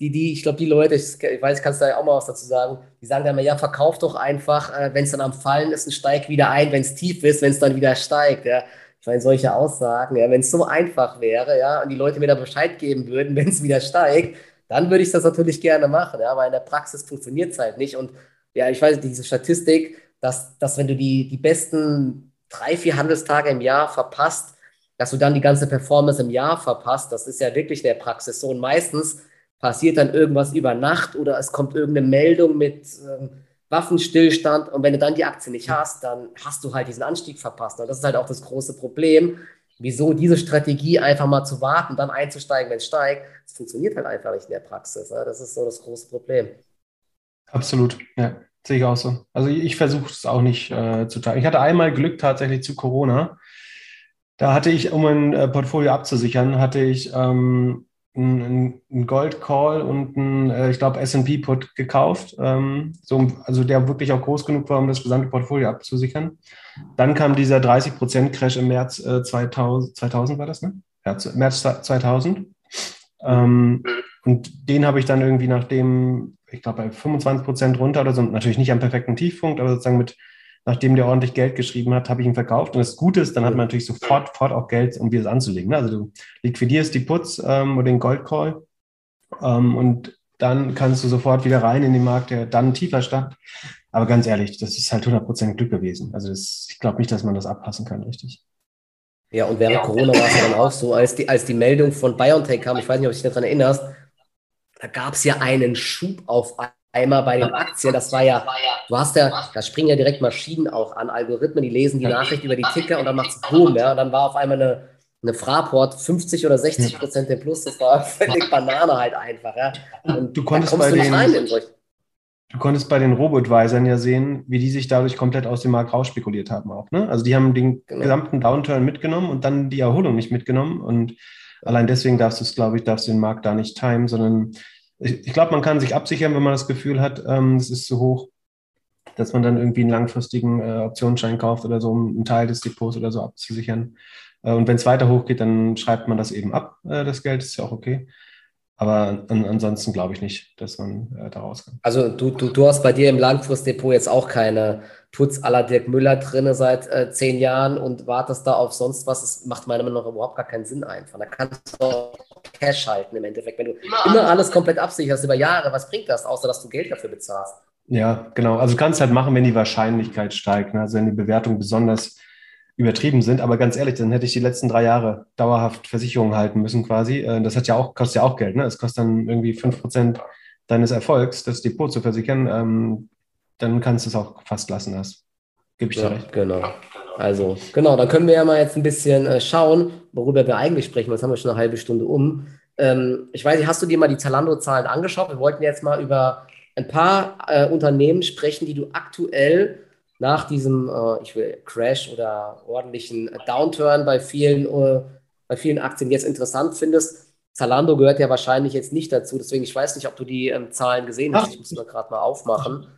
die, die, ich glaube, die Leute, ich, weiß, kannst du da auch mal was dazu sagen, die sagen dann immer, ja, verkauf doch einfach, äh, wenn es dann am Fallen ist, und steig wieder ein, wenn es tief ist, wenn es dann wieder steigt. Ja. Ich meine, solche Aussagen, ja, wenn es so einfach wäre, ja, und die Leute mir da Bescheid geben würden, wenn es wieder steigt, dann würde ich das natürlich gerne machen, ja, aber in der Praxis funktioniert es halt nicht. Und ja, ich weiß, diese Statistik, dass, dass wenn du die, die besten drei, vier Handelstage im Jahr verpasst, dass du dann die ganze Performance im Jahr verpasst, das ist ja wirklich in der Praxis so. Und meistens passiert dann irgendwas über Nacht oder es kommt irgendeine Meldung mit ähm, Waffenstillstand und wenn du dann die Aktie nicht hast, dann hast du halt diesen Anstieg verpasst. Und das ist halt auch das große Problem, wieso diese Strategie einfach mal zu warten, dann einzusteigen, wenn es steigt, das funktioniert halt einfach nicht in der Praxis. Ne? Das ist so das große Problem. Absolut, ja. Sehe ich auch so. Also ich versuche es auch nicht äh, zu teilen. Ich hatte einmal Glück tatsächlich zu Corona. Da hatte ich, um ein äh, Portfolio abzusichern, hatte ich ähm, einen Gold Call und einen, äh, ich glaube, S&P Put gekauft, ähm, so, also der wirklich auch groß genug war, um das gesamte Portfolio abzusichern. Dann kam dieser 30% Crash im März äh, 2000, 2000 war das, ne? März 2000. Ähm, und den habe ich dann irgendwie nachdem ich glaube, bei 25 Prozent runter oder so, natürlich nicht am perfekten Tiefpunkt, aber sozusagen mit, nachdem der ordentlich Geld geschrieben hat, habe ich ihn verkauft. Und das Gute ist, dann hat man natürlich sofort, sofort auch Geld, um wieder anzulegen. Ne? Also du liquidierst die Puts ähm, oder den Goldcall ähm, und dann kannst du sofort wieder rein in den Markt, der dann tiefer stand. Aber ganz ehrlich, das ist halt 100% Glück gewesen. Also das, ich glaube nicht, dass man das abpassen kann, richtig. Ja, und während Corona war es ja dann auch so, als die, als die Meldung von BioNTech kam, ich weiß nicht, ob du dich daran erinnerst, da gab es ja einen Schub auf einmal bei den Aktien. Das war ja, du hast ja, da springen ja direkt Maschinen auch an, Algorithmen, die lesen die Nachricht über die Ticker und dann macht es Boom, ja. Und dann war auf einmal eine, eine Fraport 50 oder 60 Prozent im Plus. Das war völlig Banane halt einfach, ja. Und du konntest bei du den, rein in Du konntest bei den Robo-Advisern ja sehen, wie die sich dadurch komplett aus dem Markt rausspekuliert haben auch. Ne? Also die haben den genau. gesamten Downturn mitgenommen und dann die Erholung nicht mitgenommen. Und allein deswegen darfst du es, glaube ich, darfst du den Markt da nicht timen, sondern ich, ich glaube, man kann sich absichern, wenn man das Gefühl hat, ähm, es ist zu hoch, dass man dann irgendwie einen langfristigen äh, Optionsschein kauft oder so, um einen Teil des Depots oder so abzusichern. Äh, und wenn es weiter hochgeht, dann schreibt man das eben ab, äh, das Geld, ist ja auch okay. Aber an, ansonsten glaube ich nicht, dass man äh, da rauskommt. Also du, du, du hast bei dir im Langfristdepot jetzt auch keine Putz la Dirk Müller drin seit äh, zehn Jahren und wartest da auf sonst was. Das macht meiner Meinung nach überhaupt gar keinen Sinn einfach. Da kannst du Cash halten im Endeffekt. Wenn du immer, immer alles komplett absicherst über Jahre, was bringt das, außer dass du Geld dafür bezahlst? Ja, genau. Also du kannst halt machen, wenn die Wahrscheinlichkeit steigt. Ne? Also wenn die Bewertung besonders übertrieben sind. Aber ganz ehrlich, dann hätte ich die letzten drei Jahre dauerhaft Versicherungen halten müssen quasi. Äh, das hat ja auch, kostet ja auch Geld. Ne? Es kostet dann irgendwie fünf Prozent deines Erfolgs, das Depot zu versichern. Ähm, dann kannst du es auch fast lassen. Das gebe ich ja, dir recht. Genau. Also, genau, dann können wir ja mal jetzt ein bisschen äh, schauen, worüber wir eigentlich sprechen. Jetzt haben wir schon eine halbe Stunde um. Ähm, ich weiß nicht, hast du dir mal die Zalando-Zahlen angeschaut? Wir wollten jetzt mal über ein paar äh, Unternehmen sprechen, die du aktuell nach diesem, äh, ich will Crash oder ordentlichen Downturn bei vielen, äh, bei vielen Aktien jetzt interessant findest. Zalando gehört ja wahrscheinlich jetzt nicht dazu, deswegen ich weiß nicht, ob du die ähm, Zahlen gesehen hast. Ich muss mal gerade mal aufmachen.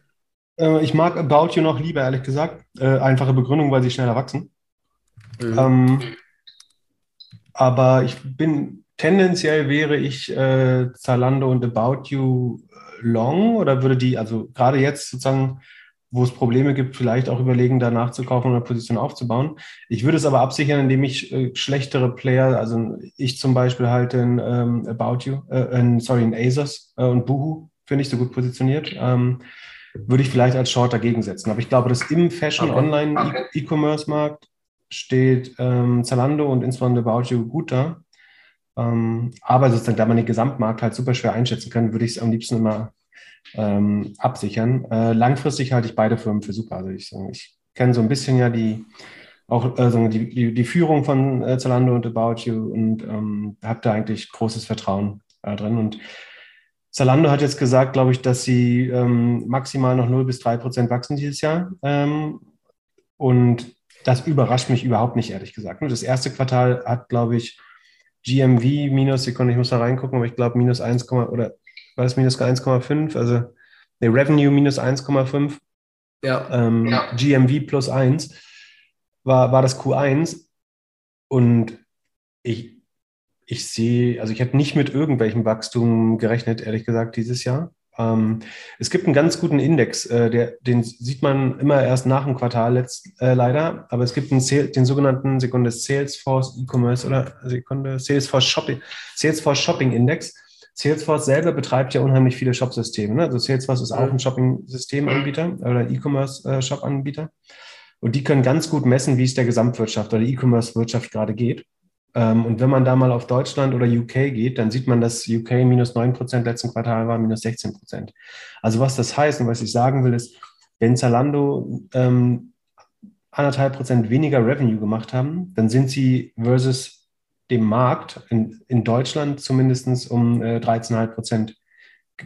Äh, ich mag About You noch lieber, ehrlich gesagt. Äh, einfache Begründung, weil sie schneller wachsen. Mhm. Ähm, aber ich bin tendenziell wäre ich äh, Zalando und About You long oder würde die, also gerade jetzt sozusagen wo es Probleme gibt, vielleicht auch überlegen, da nachzukaufen oder Position aufzubauen. Ich würde es aber absichern, indem ich äh, schlechtere Player, also ich zum Beispiel halte ein ähm, About You, äh, ein, sorry, ein Asos äh, und Boohoo, finde ich so gut positioniert, ähm, würde ich vielleicht als Short dagegen setzen. Aber ich glaube, dass im Fashion okay. Online okay. E-Commerce Markt steht ähm, Zalando und insbesondere About You gut da. Ähm, aber sozusagen, da man den Gesamtmarkt halt super schwer einschätzen kann, würde ich es am liebsten immer ähm, absichern. Äh, langfristig halte ich beide Firmen für super. Also ich, ich kenne so ein bisschen ja die auch also die, die, die Führung von äh, Zalando und About You und ähm, habe da eigentlich großes Vertrauen äh, drin. Und Zalando hat jetzt gesagt, glaube ich, dass sie ähm, maximal noch 0 bis 3 Prozent wachsen dieses Jahr. Ähm, und das überrascht mich überhaupt nicht, ehrlich gesagt. Das erste Quartal hat, glaube ich, GMV minus, Sekunde, ich muss da reingucken, aber ich glaube minus 1, oder war das minus 1,5, also der Revenue minus 1,5, ja. Ähm, ja. GMV plus 1, war, war das Q1 und ich, ich sehe, also ich hätte nicht mit irgendwelchem Wachstum gerechnet, ehrlich gesagt, dieses Jahr. Ähm, es gibt einen ganz guten Index, äh, der, den sieht man immer erst nach dem Quartal letzt, äh, leider, aber es gibt einen, den sogenannten Sekunde Salesforce E-Commerce oder Sekunde Salesforce Shopping, Salesforce Shopping Index. Salesforce selber betreibt ja unheimlich viele Shop-Systeme. Ne? Also Salesforce ist auch ein Shopping-Systemanbieter oder E-Commerce-Shop-Anbieter. Äh, Und die können ganz gut messen, wie es der Gesamtwirtschaft oder E-Commerce-Wirtschaft gerade geht. Ähm, und wenn man da mal auf Deutschland oder UK geht, dann sieht man, dass UK minus 9 Prozent letzten Quartal war, minus 16 Prozent. Also was das heißt und was ich sagen will, ist, wenn Zalando ähm, anderthalb Prozent weniger Revenue gemacht haben, dann sind sie versus dem Markt in, in Deutschland zumindest um äh, 13,5 Prozent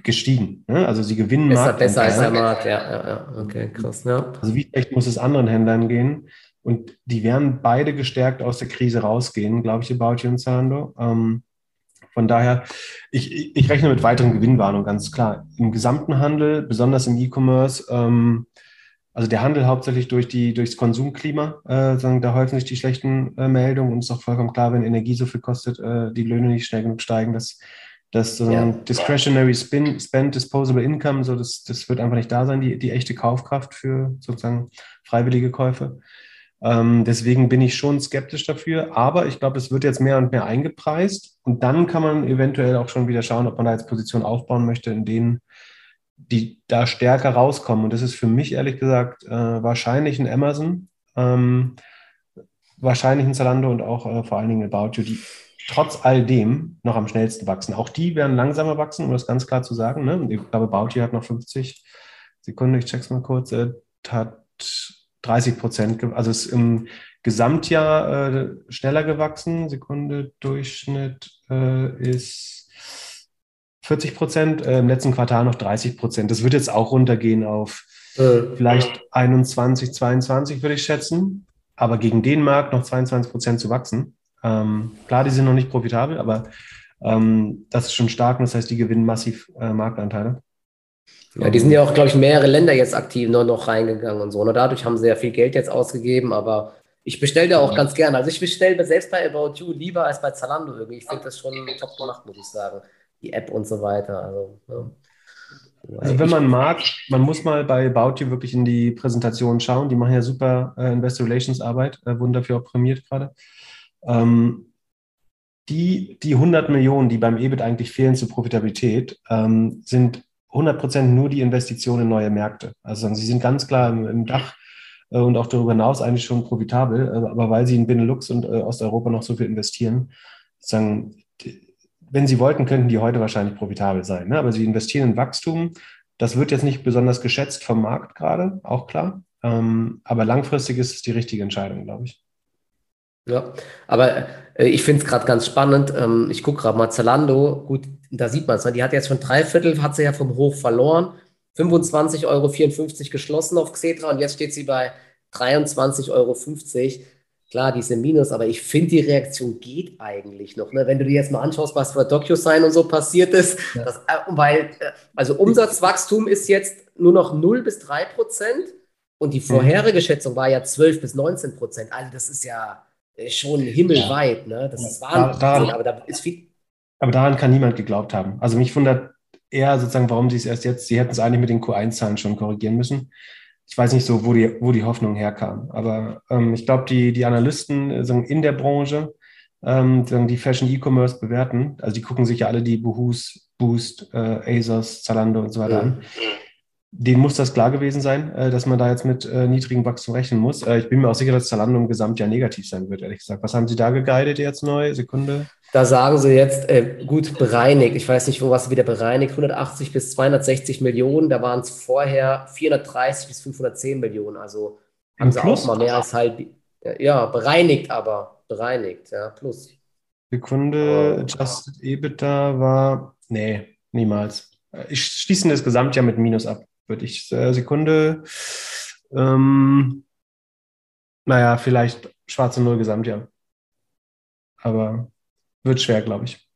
gestiegen. Ne? Also sie gewinnen besser, Besser als der Markt, ja, ja, ja. Okay, krass. Ja. Also wie schlecht muss es anderen Händlern gehen? Und die werden beide gestärkt aus der Krise rausgehen, glaube ich, About You und Zalando. Ähm, von daher, ich, ich rechne mit weiteren Gewinnwarnungen, ganz klar. Im gesamten Handel, besonders im E-Commerce, ähm, also der Handel hauptsächlich durch die, durchs Konsumklima, äh, sagen, da häufen sich die schlechten äh, Meldungen und es ist auch vollkommen klar, wenn Energie so viel kostet, äh, die Löhne nicht schnell genug steigen, dass das ja. Discretionary Spin, Spend, Disposable Income, so das, das wird einfach nicht da sein, die, die echte Kaufkraft für sozusagen freiwillige Käufe. Ähm, deswegen bin ich schon skeptisch dafür. Aber ich glaube, es wird jetzt mehr und mehr eingepreist. Und dann kann man eventuell auch schon wieder schauen, ob man da jetzt Positionen aufbauen möchte, in denen die da stärker rauskommen. Und das ist für mich ehrlich gesagt äh, wahrscheinlich ein Amazon, ähm, wahrscheinlich ein Zalando und auch äh, vor allen Dingen About You, die trotz all dem noch am schnellsten wachsen. Auch die werden langsamer wachsen, um das ganz klar zu sagen. Ne? Ich glaube, About You hat noch 50 Sekunden, ich check's mal kurz, äh, hat 30 Prozent, also ist im Gesamtjahr äh, schneller gewachsen. Sekunde Durchschnitt äh, ist 40 Prozent, äh, im letzten Quartal noch 30 Prozent. Das wird jetzt auch runtergehen auf äh, vielleicht 21, 22 würde ich schätzen. Aber gegen den Markt noch 22 Prozent zu wachsen. Ähm, klar, die sind noch nicht profitabel, aber ähm, das ist schon stark und das heißt, die gewinnen massiv äh, Marktanteile. Ja, die sind ja auch, glaube ich, mehrere Länder jetzt aktiv noch, noch reingegangen und so. Und ne? dadurch haben sie ja viel Geld jetzt ausgegeben, aber ich bestelle da auch ja. ganz gerne. Also ich bestelle selbst bei About You lieber als bei Zalando irgendwie. Ich finde das schon top gemacht, muss ich sagen. Die App und so weiter. Also, ja. Also wenn man mag, man muss mal bei About You wirklich in die Präsentation schauen. Die machen ja super äh, Investor Relations Arbeit, äh, wurden dafür auch prämiert gerade. Ähm, die, die 100 Millionen, die beim EBIT eigentlich fehlen zur Profitabilität, ähm, sind 100 Prozent nur die Investition in neue Märkte. Also sie sind ganz klar im, im Dach äh, und auch darüber hinaus eigentlich schon profitabel, äh, aber weil sie in Benelux und äh, Osteuropa noch so viel investieren, sagen, wenn sie wollten, könnten die heute wahrscheinlich profitabel sein. Ne? Aber sie investieren in Wachstum. Das wird jetzt nicht besonders geschätzt vom Markt gerade, auch klar. Ähm, aber langfristig ist es die richtige Entscheidung, glaube ich. Ja, aber äh, ich finde es gerade ganz spannend. Ähm, ich gucke gerade mal Zalando. Gut, da sieht man es. Ne? Die hat jetzt schon drei Viertel, hat sie ja vom Hoch verloren. 25,54 Euro geschlossen auf Xetra und jetzt steht sie bei 23,50 Euro. Klar, diese Minus, aber ich finde, die Reaktion geht eigentlich noch. Ne? Wenn du dir jetzt mal anschaust, was bei DocuSign und so passiert ist, ja. das, äh, weil, äh, also Umsatzwachstum ist jetzt nur noch 0 bis 3 Prozent und die vorherige mhm. Schätzung war ja 12 bis 19 Prozent. Also das ist ja, schon himmelweit. Ne? Das ist Wahnsinn, daran, aber da ist viel. Aber daran kann niemand geglaubt haben. Also mich wundert eher sozusagen, warum sie es erst jetzt, sie hätten es eigentlich mit den Q1-Zahlen schon korrigieren müssen. Ich weiß nicht so, wo die, wo die Hoffnung herkam. Aber ähm, ich glaube, die, die Analysten äh, sagen, in der Branche, ähm, die Fashion E-Commerce bewerten, also die gucken sich ja alle die Bohus, Boost, äh, ASOS, Zalando und so weiter mhm. an denen muss das klar gewesen sein, äh, dass man da jetzt mit äh, niedrigem Wachstum rechnen muss. Äh, ich bin mir auch sicher, dass Zalando im Gesamtjahr negativ sein wird, ehrlich gesagt. Was haben Sie da geguidet jetzt neu? Sekunde. Da sagen Sie jetzt, äh, gut, bereinigt. Ich weiß nicht, wo was wieder bereinigt. 180 bis 260 Millionen. Da waren es vorher 430 bis 510 Millionen. Also haben Im Sie Plus? auch mal mehr als halb. Ja, bereinigt aber. Bereinigt, ja, plus. Sekunde, oh. Adjusted EBITDA war, nee, niemals. Ich schließe das Gesamtjahr mit Minus ab würde ich äh, Sekunde. Ähm, naja, vielleicht schwarze Null Gesamtjahr. Aber wird schwer, glaube ich.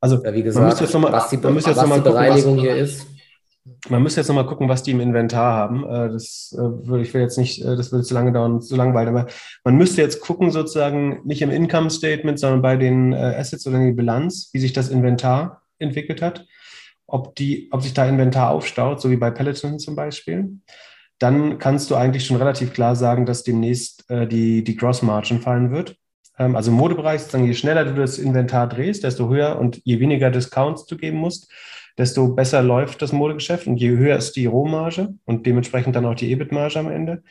Also, ja, wie gesagt, man müsste jetzt nochmal was die, man müsste jetzt noch mal gucken, Bereinigung was, hier ist. Man müsste jetzt nochmal gucken, was die im Inventar haben. Äh, das äh, würde ich will jetzt nicht, das würde zu lange dauern, zu langweilig. Aber man müsste jetzt gucken, sozusagen nicht im Income Statement, sondern bei den Assets oder in die Bilanz, wie sich das Inventar entwickelt hat. Ob, die, ob sich da Inventar aufstaut, so wie bei Peloton zum Beispiel, dann kannst du eigentlich schon relativ klar sagen, dass demnächst äh, die, die Gross Margin fallen wird. Ähm, also im Modebereich, sozusagen, je schneller du das Inventar drehst, desto höher und je weniger Discounts du geben musst, desto besser läuft das Modegeschäft und je höher ist die Rohmarge und dementsprechend dann auch die EBIT-Marge am Ende.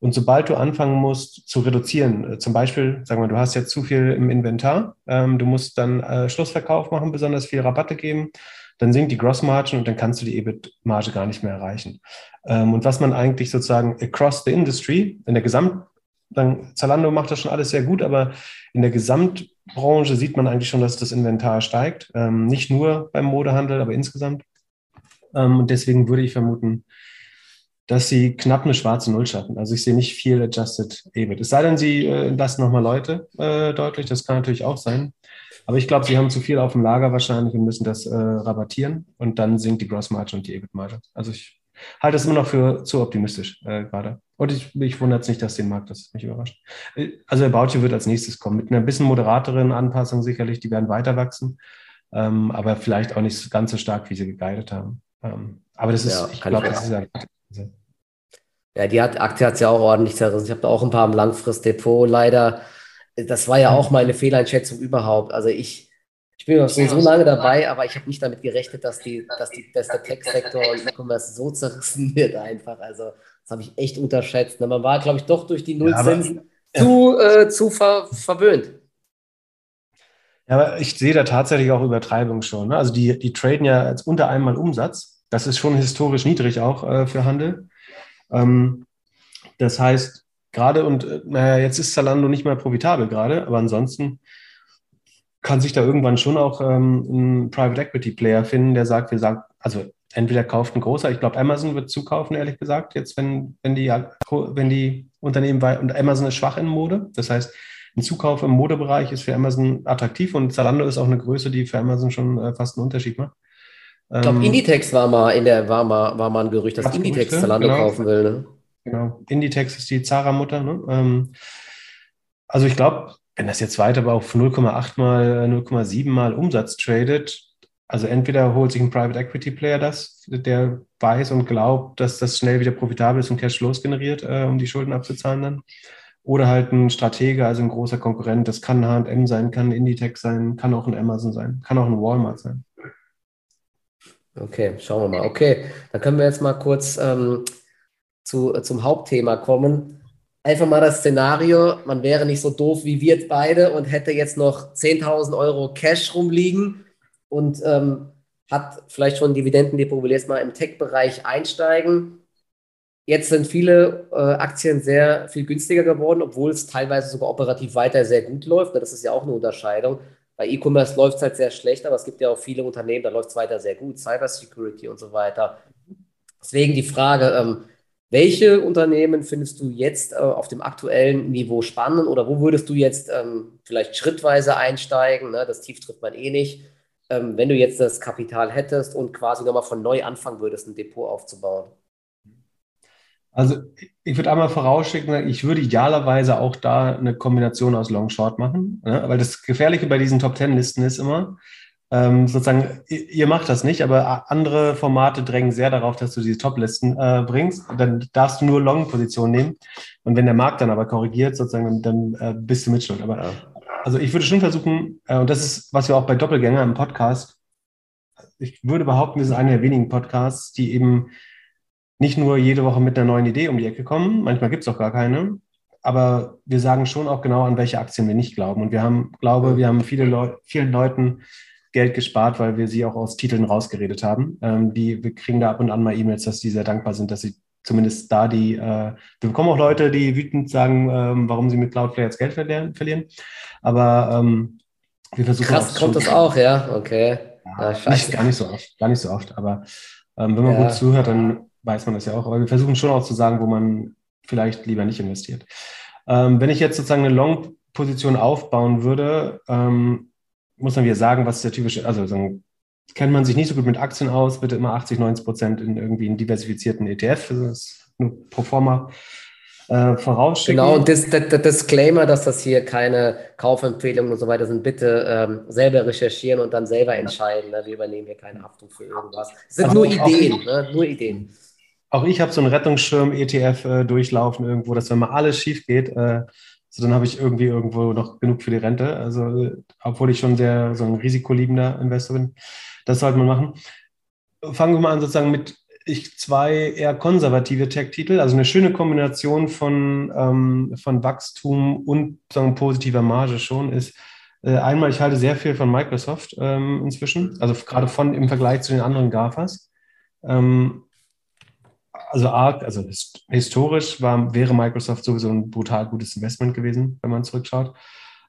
Und sobald du anfangen musst zu reduzieren, äh, zum Beispiel, sagen wir, du hast jetzt zu viel im Inventar, ähm, du musst dann äh, Schlussverkauf machen, besonders viel Rabatte geben, dann sinkt die Gross Margin und dann kannst du die EBIT-Marge gar nicht mehr erreichen. Ähm, und was man eigentlich sozusagen across the industry, in der Gesamt, dann Zalando macht das schon alles sehr gut, aber in der Gesamtbranche sieht man eigentlich schon, dass das Inventar steigt. Ähm, nicht nur beim Modehandel, aber insgesamt. Ähm, und deswegen würde ich vermuten, dass sie knapp eine schwarze Null schaffen. Also ich sehe nicht viel Adjusted EBIT. Es sei denn, sie äh, lassen nochmal Leute äh, deutlich, das kann natürlich auch sein. Aber ich glaube, sie haben zu viel auf dem Lager wahrscheinlich und müssen das äh, rabattieren und dann sinkt die Gross Margin und die EBIT-Marge. Also ich halte es immer noch für zu optimistisch äh, gerade. Und ich, mich wundert es nicht, dass den Markt das mich überrascht. Äh, also About You wird als nächstes kommen, mit einer bisschen moderateren Anpassung sicherlich, die werden weiter wachsen, ähm, aber vielleicht auch nicht ganz so stark, wie sie geguidet haben. Ähm, aber das ist, ja, ich glaube, das ist ja. Ja, die hat, Aktie hat es ja auch ordentlich zerrissen. Ich habe da auch ein paar im Langfristdepot. Leider, das war ja auch meine Fehleinschätzung überhaupt. Also ich, ich bin schon so lange dabei, aber ich habe nicht damit gerechnet, dass, die, dass, die, dass der Tech-Sektor und E-Commerce so zerrissen wird einfach. Also das habe ich echt unterschätzt. Man war, glaube ich, doch durch die Nullzinsen ja, zu, äh, zu ver verwöhnt. Ja, aber ich sehe da tatsächlich auch Übertreibung schon. Ne? Also die, die traden ja als unter einmal Umsatz. Das ist schon historisch niedrig auch äh, für Handel. Ähm, das heißt, gerade und äh, naja, jetzt ist Zalando nicht mehr profitabel gerade, aber ansonsten kann sich da irgendwann schon auch ähm, ein Private Equity Player finden, der sagt, wir sagen, also entweder kauft ein großer, ich glaube, Amazon wird zukaufen, ehrlich gesagt, jetzt, wenn, wenn, die, wenn die Unternehmen, und Amazon ist schwach in Mode, das heißt, ein Zukauf im Modebereich ist für Amazon attraktiv und Zalando ist auch eine Größe, die für Amazon schon äh, fast einen Unterschied macht. Ich glaube, ähm, Inditex war mal in der, war mal, war mal ein Gerücht, dass Inditex Gerüchte, Zalando genau. kaufen will. Ne? Genau. Inditex ist die Zara-Mutter. Ne? Ähm, also ich glaube, wenn das jetzt weiter auf 0,8 mal, 0,7 mal Umsatz tradet, also entweder holt sich ein Private Equity Player das, der weiß und glaubt, dass das schnell wieder profitabel ist und Cashflows generiert, äh, um die Schulden abzuzahlen dann. Oder halt ein Stratege, also ein großer Konkurrent. Das kann ein H&M sein, kann ein Inditex sein, kann auch ein Amazon sein, kann auch ein Walmart sein. Okay, schauen wir mal. Okay, dann können wir jetzt mal kurz ähm, zu, zum Hauptthema kommen. Einfach mal das Szenario, man wäre nicht so doof wie wir beide und hätte jetzt noch 10.000 Euro Cash rumliegen und ähm, hat vielleicht schon Dividendendepot, will jetzt mal im Tech-Bereich einsteigen. Jetzt sind viele äh, Aktien sehr viel günstiger geworden, obwohl es teilweise sogar operativ weiter sehr gut läuft. Das ist ja auch eine Unterscheidung. Bei E-Commerce läuft es halt sehr schlecht, aber es gibt ja auch viele Unternehmen, da läuft es weiter sehr gut, Cybersecurity und so weiter. Deswegen die Frage, ähm, welche Unternehmen findest du jetzt äh, auf dem aktuellen Niveau spannend oder wo würdest du jetzt ähm, vielleicht schrittweise einsteigen? Ne? Das Tief trifft man eh nicht. Ähm, wenn du jetzt das Kapital hättest und quasi nochmal von neu anfangen würdest, ein Depot aufzubauen. Also ich würde einmal vorausschicken, ich würde idealerweise auch da eine Kombination aus Long Short machen, ne? weil das Gefährliche bei diesen Top Ten Listen ist immer, ähm, sozusagen, ihr macht das nicht, aber andere Formate drängen sehr darauf, dass du diese Top-Listen äh, bringst. Dann darfst du nur Long-Positionen nehmen. Und wenn der Markt dann aber korrigiert, sozusagen, dann äh, bist du mit schuld. Aber also ich würde schon versuchen, äh, und das ist, was wir auch bei Doppelgänger im Podcast, ich würde behaupten, wir sind einer der wenigen Podcasts, die eben nicht nur jede Woche mit einer neuen Idee um die Ecke kommen, manchmal gibt es auch gar keine, aber wir sagen schon auch genau, an welche Aktien wir nicht glauben. Und wir haben, glaube, wir haben viele Leu vielen Leuten Geld gespart, weil wir sie auch aus Titeln rausgeredet haben. Ähm, die, wir kriegen da ab und an mal E-Mails, dass die sehr dankbar sind, dass sie zumindest da die, äh, wir bekommen auch Leute, die wütend sagen, ähm, warum sie mit Cloudflare jetzt Geld verlieren. Aber ähm, wir versuchen. Krass, kommt das auch, ja, okay. Ja, ja, nicht, gar nicht so oft, gar nicht so oft. Aber ähm, wenn man ja. gut zuhört, dann weiß man das ja auch. Aber wir versuchen schon auch zu sagen, wo man vielleicht lieber nicht investiert. Ähm, wenn ich jetzt sozusagen eine Long-Position aufbauen würde, ähm, muss man wieder sagen, was ist der typische, also sagen, kennt man sich nicht so gut mit Aktien aus, bitte immer 80, 90 Prozent in irgendwie einen diversifizierten ETF, das ist nur pro forma. äh, vorausschicken. Genau, und das, das, das, Disclaimer, dass das hier keine Kaufempfehlungen und so weiter sind, bitte ähm, selber recherchieren und dann selber entscheiden. Ne? Wir übernehmen hier keine Haftung für irgendwas. Es sind also nur Ideen, ich, ne? nur Ideen. Auch ich habe so einen Rettungsschirm ETF äh, durchlaufen irgendwo, dass wenn mal alles schief geht, äh, so dann habe ich irgendwie irgendwo noch genug für die Rente. Also, obwohl ich schon sehr so ein risikoliebender Investor bin. Das sollte man machen. Fangen wir mal an sozusagen mit ich zwei eher konservative Tech-Titel, also eine schöne Kombination von, ähm, von Wachstum und sagen, positiver Marge schon ist. Äh, einmal, ich halte sehr viel von Microsoft ähm, inzwischen, also gerade von im Vergleich zu den anderen GAFAs. Ähm, also arg, also historisch war, wäre Microsoft sowieso ein brutal gutes Investment gewesen, wenn man zurückschaut.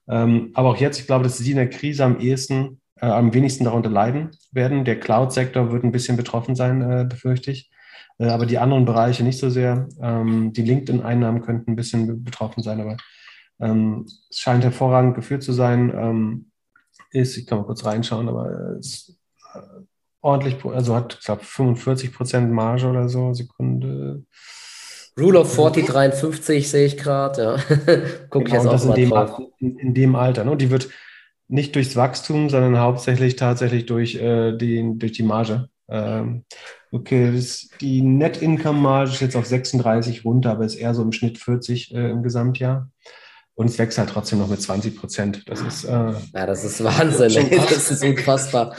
Ähm, aber auch jetzt, ich glaube, dass sie in der Krise am ehesten äh, am wenigsten darunter leiden werden. Der Cloud-Sektor wird ein bisschen betroffen sein, äh, befürchte ich. Äh, aber die anderen Bereiche nicht so sehr. Ähm, die LinkedIn-Einnahmen könnten ein bisschen betroffen sein, aber ähm, es scheint hervorragend geführt zu sein. Ähm, ist, ich kann mal kurz reinschauen, aber es äh, ordentlich, also hat, ich glaube, 45 Prozent Marge oder so, Sekunde. Rule of 40, 53 sehe ich gerade, ja. Guck genau, jetzt auch mal in drauf. Dem, in, in, dem Alter, ne? Die wird nicht durchs Wachstum, sondern hauptsächlich tatsächlich durch, äh, die, durch die Marge. Ähm, okay, das, die Net-Income-Marge ist jetzt auf 36 runter, aber ist eher so im Schnitt 40 äh, im Gesamtjahr. Und es wächst halt trotzdem noch mit 20 Prozent. Das ist. Äh, ja, das ist Wahnsinn. das ist unfassbar.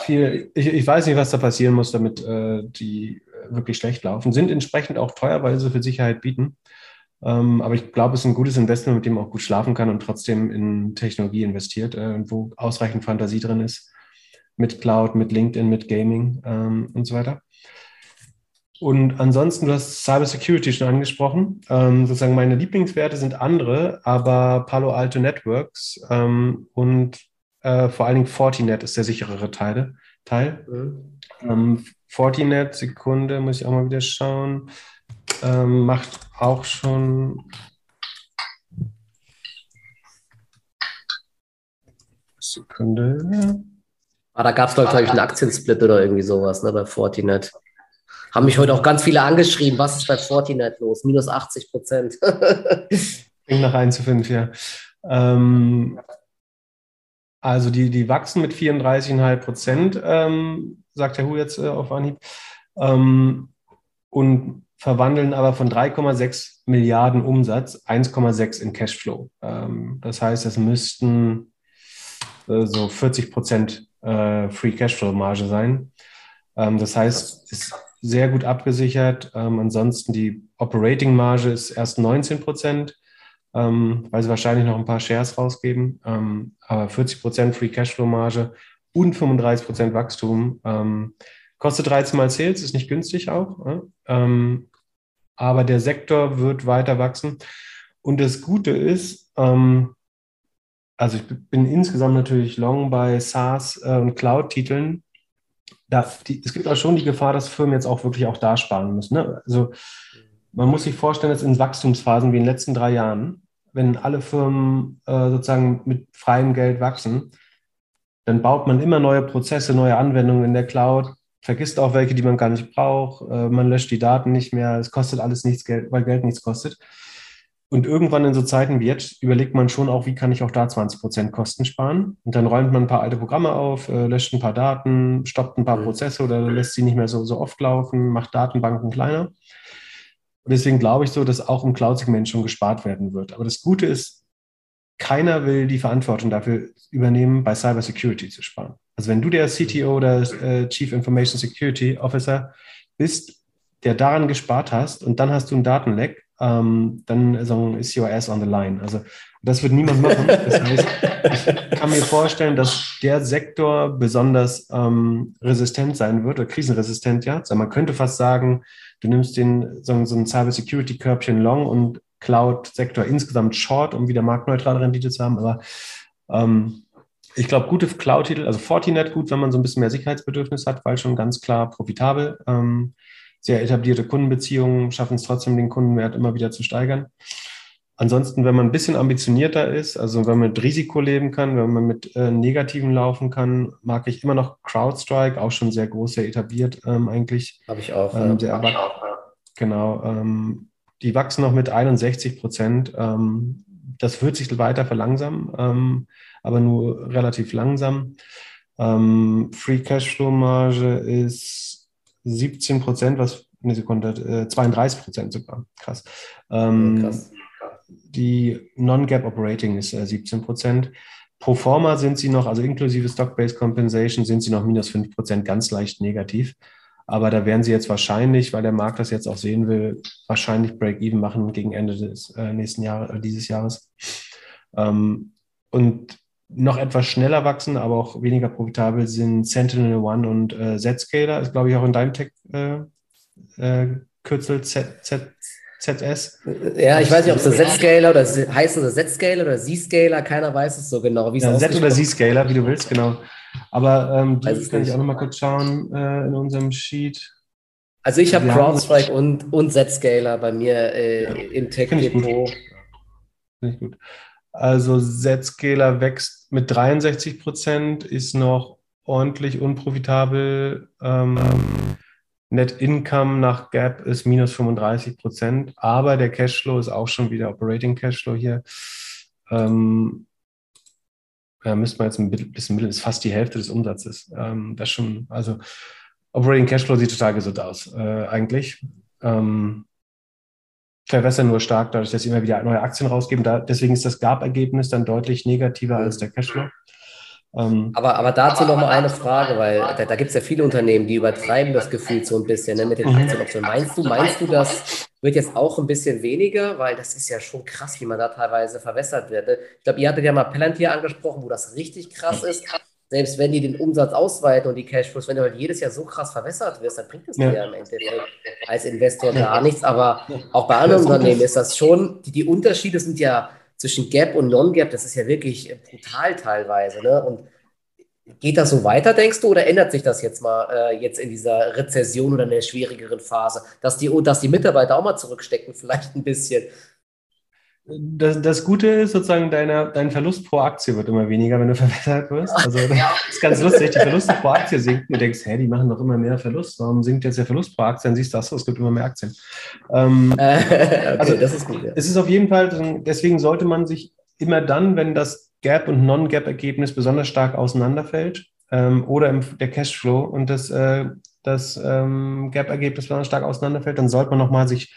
Viel, ich, ich, weiß nicht, was da passieren muss, damit äh, die wirklich schlecht laufen. Sind entsprechend auch teuer, weil sie für Sicherheit bieten. Ähm, aber ich glaube, es ist ein gutes Investment, mit dem man auch gut schlafen kann und trotzdem in Technologie investiert, äh, wo ausreichend Fantasie drin ist. Mit Cloud, mit LinkedIn, mit Gaming ähm, und so weiter. Und ansonsten, du hast Cyber Security schon angesprochen. Ähm, sozusagen meine Lieblingswerte sind andere, aber Palo Alto Networks ähm, und äh, vor allen Dingen Fortinet ist der sicherere Teil. Teil. Mhm. Ähm, Fortinet, Sekunde, muss ich auch mal wieder schauen ähm, macht auch schon Sekunde. Ah, da gab es, glaube ich, einen Aktiensplit oder irgendwie sowas ne, bei Fortinet. Haben mich heute auch ganz viele angeschrieben, was ist bei Fortinet los? Minus 80 Prozent. Ging nach 1 zu 5, ja. Ähm, also die, die wachsen mit 34,5 Prozent, ähm, sagt der Hu jetzt äh, auf Anhieb. Ähm, und verwandeln aber von 3,6 Milliarden Umsatz 1,6 in Cashflow. Ähm, das heißt, es müssten äh, so 40 Prozent äh, Free Cashflow Marge sein. Ähm, das heißt, ist sehr gut abgesichert. Ähm, ansonsten die Operating Marge ist erst 19 Prozent, ähm, weil sie wahrscheinlich noch ein paar Shares rausgeben. Ähm, aber 40 Prozent Free Cashflow Marge und 35 Prozent Wachstum. Ähm, kostet 13 mal Sales, ist nicht günstig auch. Ähm, aber der Sektor wird weiter wachsen. Und das Gute ist, ähm, also ich bin insgesamt natürlich long bei SaaS äh, und Cloud-Titeln. Es gibt auch schon die Gefahr, dass Firmen jetzt auch wirklich auch da sparen müssen. Ne? Also man muss sich vorstellen, dass in Wachstumsphasen wie in den letzten drei Jahren, wenn alle Firmen äh, sozusagen mit freiem Geld wachsen, dann baut man immer neue Prozesse, neue Anwendungen in der Cloud, vergisst auch welche, die man gar nicht braucht. Äh, man löscht die Daten nicht mehr. Es kostet alles nichts Geld, weil Geld nichts kostet. Und irgendwann in so Zeiten wie jetzt überlegt man schon auch, wie kann ich auch da 20 Prozent Kosten sparen. Und dann räumt man ein paar alte Programme auf, äh, löscht ein paar Daten, stoppt ein paar mhm. Prozesse oder lässt sie nicht mehr so, so oft laufen, macht Datenbanken kleiner. Und deswegen glaube ich so, dass auch im Cloud-Segment schon gespart werden wird. Aber das Gute ist, keiner will die Verantwortung dafür übernehmen, bei Cyber Security zu sparen. Also wenn du der CTO oder äh, Chief Information Security Officer bist, der daran gespart hast und dann hast du einen Datenleck, ähm, dann so, ist your ass on the line. Also das wird niemand machen. Das heißt, ich kann mir vorstellen, dass der Sektor besonders ähm, resistent sein wird oder krisenresistent, ja. Also man könnte fast sagen, du nimmst den so, so ein Cyber Security Körbchen long und Cloud-Sektor insgesamt short, um wieder marktneutrale Rendite zu haben. Aber ähm, ich glaube, gute Cloud-Titel, also Fortinet gut, wenn man so ein bisschen mehr Sicherheitsbedürfnis hat, weil schon ganz klar profitabel. Ähm, sehr etablierte Kundenbeziehungen schaffen es trotzdem, den Kundenwert immer wieder zu steigern. Ansonsten, wenn man ein bisschen ambitionierter ist, also wenn man mit Risiko leben kann, wenn man mit äh, Negativen laufen kann, mag ich immer noch CrowdStrike, auch schon sehr groß, sehr etabliert ähm, eigentlich. Habe ich auch. Ähm, sehr, auch, ja. Genau. Ähm, die wachsen noch mit 61 Prozent. Ähm, das wird sich weiter verlangsamen, ähm, aber nur relativ langsam. Ähm, Free Cashflow Marge ist 17 Prozent, was eine Sekunde, äh, 32 Prozent sogar. Krass. Ähm, krass. Die Non-Gap Operating ist äh, 17 Prozent. Pro forma sind sie noch, also inklusive Stock-Based Compensation, sind sie noch minus 5 Prozent, ganz leicht negativ. Aber da werden sie jetzt wahrscheinlich, weil der Markt das jetzt auch sehen will, wahrscheinlich Break-Even machen gegen Ende des äh, nächsten Jahres, äh, dieses Jahres. Ähm, und noch etwas schneller wachsen, aber auch weniger profitabel sind Sentinel One und äh, Zscaler, ist glaube ich auch in deinem Tech äh, äh, Kürzel Z, Z, ZS. Ja, ich weiß nicht, ob es Z-Scaler oder heißen sie Z-Scaler oder Z-Scaler, keiner weiß es so genau. Wie ja, Z oder Z-Scaler, wie du willst, genau. Aber ähm, die kann ich auch noch mal kurz schauen äh, in unserem Sheet. Also ich habe CrowdStrike und, und Z-Scaler bei mir äh, ja. im Tech-Depot. Finde ich gut. Also Z-Scaler wächst mit 63 Prozent, ist noch ordentlich unprofitabel. Ähm, Net Income nach Gap ist minus 35 Prozent, aber der Cashflow ist auch schon wieder Operating Cashflow hier. Ähm, ja, müsste man jetzt ein bisschen mittel, ist fast die Hälfte des Umsatzes. Ähm, das schon, also Operating Cashflow sieht total gesund aus, äh, eigentlich. Ähm, verwässern nur stark dadurch, dass sie immer wieder neue Aktien rausgeben. Da, deswegen ist das GAP-Ergebnis dann deutlich negativer als der Cashflow. Ähm, aber, aber dazu noch mal eine Frage, weil da, da gibt es ja viele Unternehmen, die übertreiben das Gefühl so ein bisschen ne, mit den mhm. Aktienoptionen. Meinst du, meinst du, das wird jetzt auch ein bisschen weniger? Weil das ist ja schon krass, wie man da teilweise verwässert wird. Ne? Ich glaube, ihr hattet ja mal Palantir angesprochen, wo das richtig krass ist. Selbst wenn die den Umsatz ausweiten und die Cashflows, wenn du halt jedes Jahr so krass verwässert wirst, dann bringt es dir ja im Endeffekt als Investor gar nichts. Aber auch bei anderen Unternehmen ist das schon, die, die Unterschiede sind ja zwischen Gap und Non-Gap, das ist ja wirklich brutal teilweise. Ne? Und geht das so weiter, denkst du, oder ändert sich das jetzt mal äh, jetzt in dieser Rezession oder in der schwierigeren Phase, dass die, dass die Mitarbeiter auch mal zurückstecken, vielleicht ein bisschen? Das, das Gute ist sozusagen, deine, dein Verlust pro Aktie wird immer weniger, wenn du verwässert wirst. Also das ist ganz lustig, die Verluste pro Aktie sinken. Du denkst, hä, die machen doch immer mehr Verlust. Warum sinkt jetzt der Verlust pro Aktie? Dann siehst du, achso, es gibt immer mehr Aktien. Ähm, okay, also das ist gut. Ja. Es ist auf jeden Fall, deswegen sollte man sich immer dann, wenn das Gap- und Non-Gap-Ergebnis besonders stark auseinanderfällt ähm, oder im, der Cashflow und das, äh, das ähm, Gap-Ergebnis besonders stark auseinanderfällt, dann sollte man nochmal sich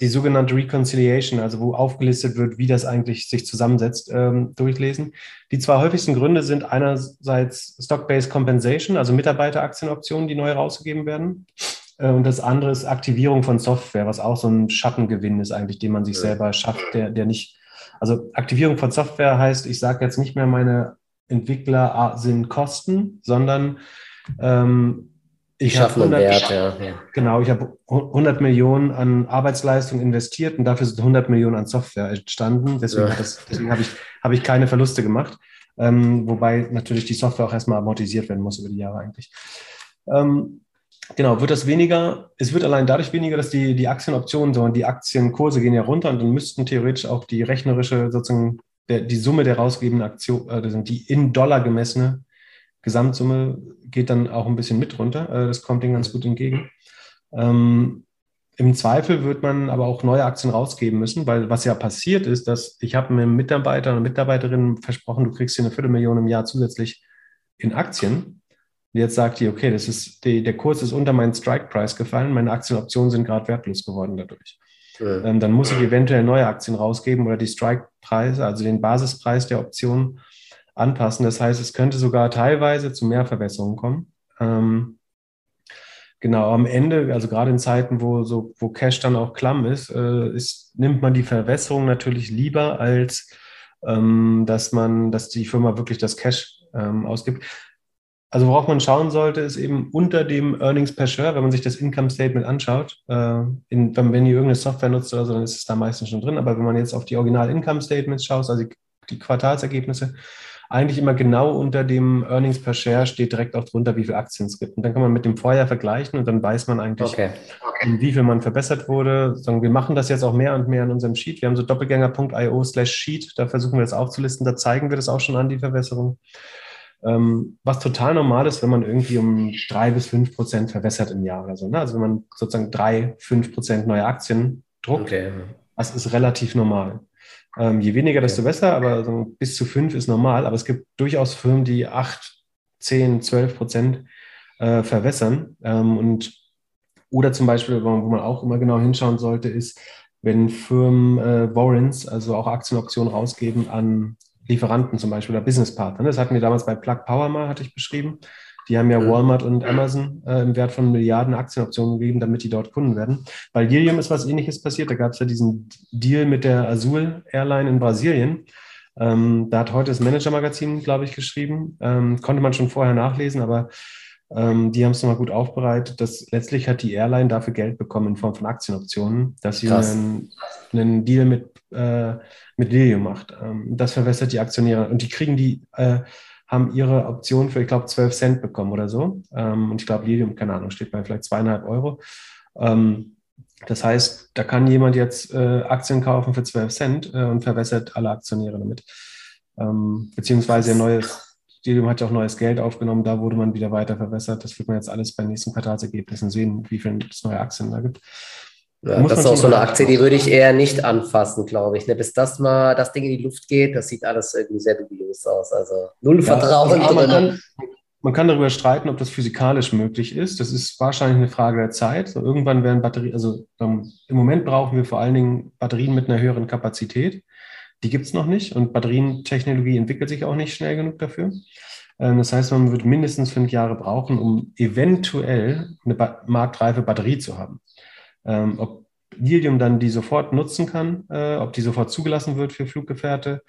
die sogenannte Reconciliation, also wo aufgelistet wird, wie das eigentlich sich zusammensetzt, ähm, durchlesen. Die zwei häufigsten Gründe sind einerseits Stock-Based Compensation, also Mitarbeiteraktienoptionen, die neu rausgegeben werden. Äh, und das andere ist Aktivierung von Software, was auch so ein Schattengewinn ist eigentlich, den man sich selber schafft, der, der nicht, also Aktivierung von Software heißt, ich sage jetzt nicht mehr, meine Entwickler sind Kosten, sondern ähm, ich habe 100, Wert, ja. Genau, ich habe 100 Millionen an Arbeitsleistung investiert und dafür sind 100 Millionen an Software entstanden. Deswegen, ja. deswegen habe ich, hab ich keine Verluste gemacht. Ähm, wobei natürlich die Software auch erstmal amortisiert werden muss über die Jahre eigentlich. Ähm, genau, wird das weniger, es wird allein dadurch weniger, dass die, die Aktienoptionen, sondern die Aktienkurse gehen ja runter und dann müssten theoretisch auch die rechnerische, sozusagen, der, die Summe der rausgegebenen Aktion, äh, die in Dollar gemessene Gesamtsumme geht dann auch ein bisschen mit runter. Äh, das kommt denen ganz gut entgegen. Ähm, Im Zweifel wird man aber auch neue Aktien rausgeben müssen, weil was ja passiert ist, dass ich habe einem Mitarbeiter und Mitarbeiterinnen versprochen, du kriegst hier eine Viertelmillion im Jahr zusätzlich in Aktien. Und jetzt sagt die, okay, das ist die, der Kurs ist unter meinen Strike Price gefallen, meine Aktienoptionen sind gerade wertlos geworden dadurch. Ja. Ähm, dann muss ich eventuell neue Aktien rausgeben oder die Strike Preise, also den Basispreis der Option anpassen. Das heißt, es könnte sogar teilweise zu mehr Verwässerungen kommen. Ähm, genau, am Ende, also gerade in Zeiten, wo, so, wo Cash dann auch klamm ist, äh, ist nimmt man die Verwässerung natürlich lieber, als ähm, dass man, dass die Firma wirklich das Cash ähm, ausgibt. Also worauf man schauen sollte, ist eben unter dem Earnings per Share, wenn man sich das Income Statement anschaut, äh, in, wenn, wenn ihr irgendeine Software nutzt oder so, dann ist es da meistens schon drin. Aber wenn man jetzt auf die Original Income Statements schaut, also die, die Quartalsergebnisse, eigentlich immer genau unter dem Earnings per Share steht direkt auch drunter, wie viele Aktien es gibt. Und dann kann man mit dem Vorjahr vergleichen und dann weiß man eigentlich, okay. Okay. wie viel man verbessert wurde. Wir machen das jetzt auch mehr und mehr in unserem Sheet. Wir haben so doppelgänger.io slash Sheet, da versuchen wir das aufzulisten, da zeigen wir das auch schon an, die Verbesserung. Ähm, was total normal ist, wenn man irgendwie um drei bis fünf Prozent verwässert im Jahr oder so. Ne? Also wenn man sozusagen drei, fünf Prozent neue Aktien Druck. Okay. Das ist relativ normal. Ähm, je weniger, desto besser, aber so bis zu fünf ist normal. Aber es gibt durchaus Firmen, die acht, zehn, zwölf Prozent äh, verwässern. Ähm, und oder zum Beispiel, wo man auch immer genau hinschauen sollte, ist, wenn Firmen äh, Warrants, also auch Aktienoptionen rausgeben an Lieferanten zum Beispiel oder Businesspartner. Das hatten wir damals bei Plug Power mal, hatte ich beschrieben. Die haben ja mhm. Walmart und Amazon äh, im Wert von Milliarden Aktienoptionen gegeben, damit die dort Kunden werden. Bei Lilium ist was ähnliches passiert. Da gab es ja diesen Deal mit der Azul Airline in Brasilien. Ähm, da hat heute das Manager-Magazin, glaube ich, geschrieben. Ähm, konnte man schon vorher nachlesen, aber ähm, die haben es nochmal gut aufbereitet. Dass letztlich hat die Airline dafür Geld bekommen in Form von Aktienoptionen, dass sie einen, einen, Deal mit, äh, mit Lilium macht. Ähm, das verwässert die Aktionäre und die kriegen die, äh, haben ihre Option für, ich glaube, 12 Cent bekommen oder so. Ähm, und ich glaube, Lilium, keine Ahnung, steht bei vielleicht zweieinhalb Euro. Ähm, das heißt, da kann jemand jetzt äh, Aktien kaufen für 12 Cent äh, und verwässert alle Aktionäre damit. Ähm, beziehungsweise ein neues Stadium hat ja auch neues Geld aufgenommen, da wurde man wieder weiter verwässert. Das wird man jetzt alles beim nächsten Quartalsergebnissen sehen, wie viele neue Aktien da gibt. Ja, das ist auch so eine Aktie, die würde ich eher nicht anfassen, glaube ich. Ne? Bis das mal das Ding in die Luft geht, das sieht alles irgendwie sehr dubios aus. Also null ja, Vertrauen. Also man, kann, man kann darüber streiten, ob das physikalisch möglich ist. Das ist wahrscheinlich eine Frage der Zeit. So, irgendwann werden Batterien, also um, im Moment brauchen wir vor allen Dingen Batterien mit einer höheren Kapazität. Die gibt es noch nicht und Batterientechnologie entwickelt sich auch nicht schnell genug dafür. Ähm, das heißt, man wird mindestens fünf Jahre brauchen, um eventuell eine ba marktreife Batterie zu haben. Ähm, ob Lilium dann die sofort nutzen kann, äh, ob die sofort zugelassen wird für Fluggefährte,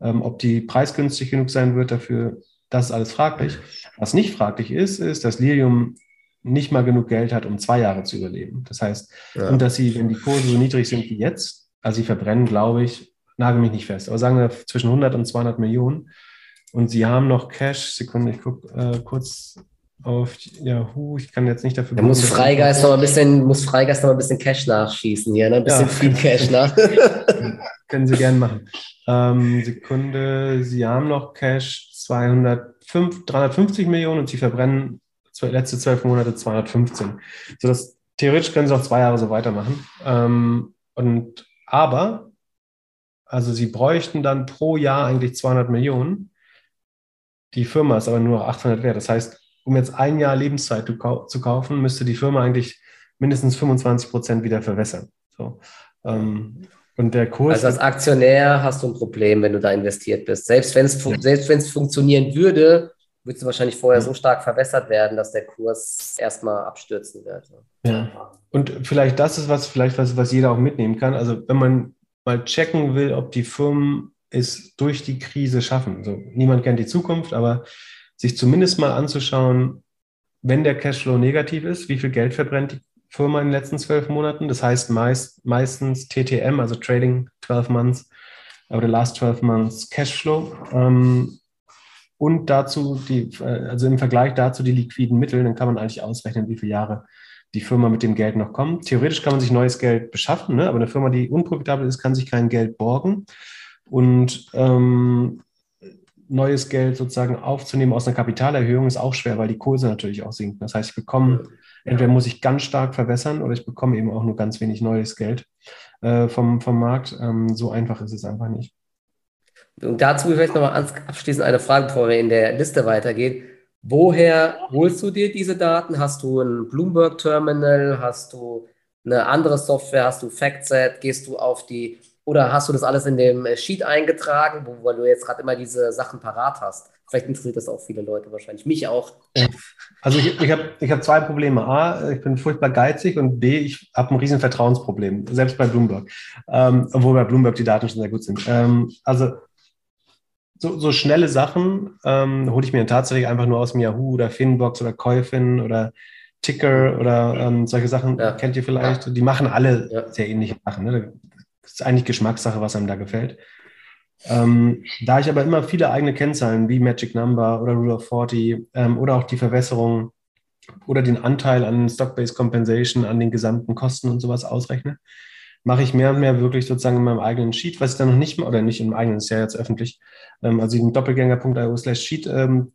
ähm, ob die preisgünstig genug sein wird dafür, das ist alles fraglich. Was nicht fraglich ist, ist, dass Lilium nicht mal genug Geld hat, um zwei Jahre zu überleben. Das heißt, ja. und dass sie, wenn die Kurse so niedrig sind wie jetzt, also sie verbrennen, glaube ich, nagel mich nicht fest, aber sagen wir zwischen 100 und 200 Millionen. Und sie haben noch Cash. Sekunde, ich gucke äh, kurz auf Yahoo. Ich kann jetzt nicht dafür. Da muss Freigeist noch ein bisschen, muss Freigeist noch ein bisschen Cash nachschießen hier, ne? Ein bisschen ja. viel Cash nach. Können Sie gerne machen. Ähm, Sekunde, Sie haben noch Cash 205, 350 Millionen und Sie verbrennen letzte zwölf Monate 215. So dass theoretisch können Sie auch zwei Jahre so weitermachen. Ähm, und aber also sie bräuchten dann pro Jahr eigentlich 200 Millionen. Die Firma ist aber nur 800 wert. Das heißt, um jetzt ein Jahr Lebenszeit zu kaufen, müsste die Firma eigentlich mindestens 25 Prozent wieder verwässern. So. Ähm, und der Kurs. Also als Aktionär hast du ein Problem, wenn du da investiert bist. Selbst wenn es ja. selbst wenn es funktionieren würde, würdest du wahrscheinlich vorher so stark verwässert werden, dass der Kurs erstmal abstürzen wird. Ja. Und vielleicht das ist was, vielleicht was, was jeder auch mitnehmen kann. Also wenn man mal checken will, ob die Firmen es durch die Krise schaffen. Also niemand kennt die Zukunft, aber sich zumindest mal anzuschauen, wenn der Cashflow negativ ist, wie viel Geld verbrennt die Firma in den letzten zwölf Monaten. Das heißt meist, meistens TTM, also Trading 12 Months oder Last 12 Months Cashflow. Ähm, und dazu die, äh, also im Vergleich dazu die liquiden Mittel, dann kann man eigentlich ausrechnen, wie viele Jahre die Firma mit dem Geld noch kommt. Theoretisch kann man sich neues Geld beschaffen, ne? aber eine Firma, die unprofitabel ist, kann sich kein Geld borgen. Und ähm, neues Geld sozusagen aufzunehmen aus einer Kapitalerhöhung ist auch schwer, weil die Kurse natürlich auch sinken. Das heißt, ich bekomme, entweder muss ich ganz stark verwässern oder ich bekomme eben auch nur ganz wenig neues Geld äh, vom, vom Markt. Ähm, so einfach ist es einfach nicht. Und dazu vielleicht nochmal abschließend eine Frage, bevor wir in der Liste weitergehen. Woher holst du dir diese Daten? Hast du ein Bloomberg-Terminal? Hast du eine andere Software? Hast du FactSet? Gehst du auf die oder hast du das alles in dem Sheet eingetragen, wo, wo du jetzt gerade immer diese Sachen parat hast? Vielleicht interessiert das auch viele Leute wahrscheinlich. Mich auch. Also ich, ich habe ich hab zwei Probleme. A, ich bin furchtbar geizig und B, ich habe ein riesen Vertrauensproblem, selbst bei Bloomberg. Ähm, obwohl bei Bloomberg die Daten schon sehr gut sind. Ähm, also so, so schnelle Sachen ähm, hole ich mir tatsächlich einfach nur aus dem Yahoo oder Finbox oder Käufin oder Ticker oder ähm, solche Sachen ja. kennt ihr vielleicht. Die machen alle ja. sehr ähnliche Sachen. Ne? Das ist eigentlich Geschmackssache, was einem da gefällt. Ähm, da ich aber immer viele eigene Kennzahlen wie Magic Number oder Rule of 40 ähm, oder auch die Verwässerung oder den Anteil an Stock-Based Compensation an den gesamten Kosten und sowas ausrechne, mache ich mehr und mehr wirklich sozusagen in meinem eigenen Sheet, was ich dann noch nicht, oder nicht im eigenen, ist ja jetzt öffentlich, ähm, also in doppelgänger.io slash Sheet, ähm,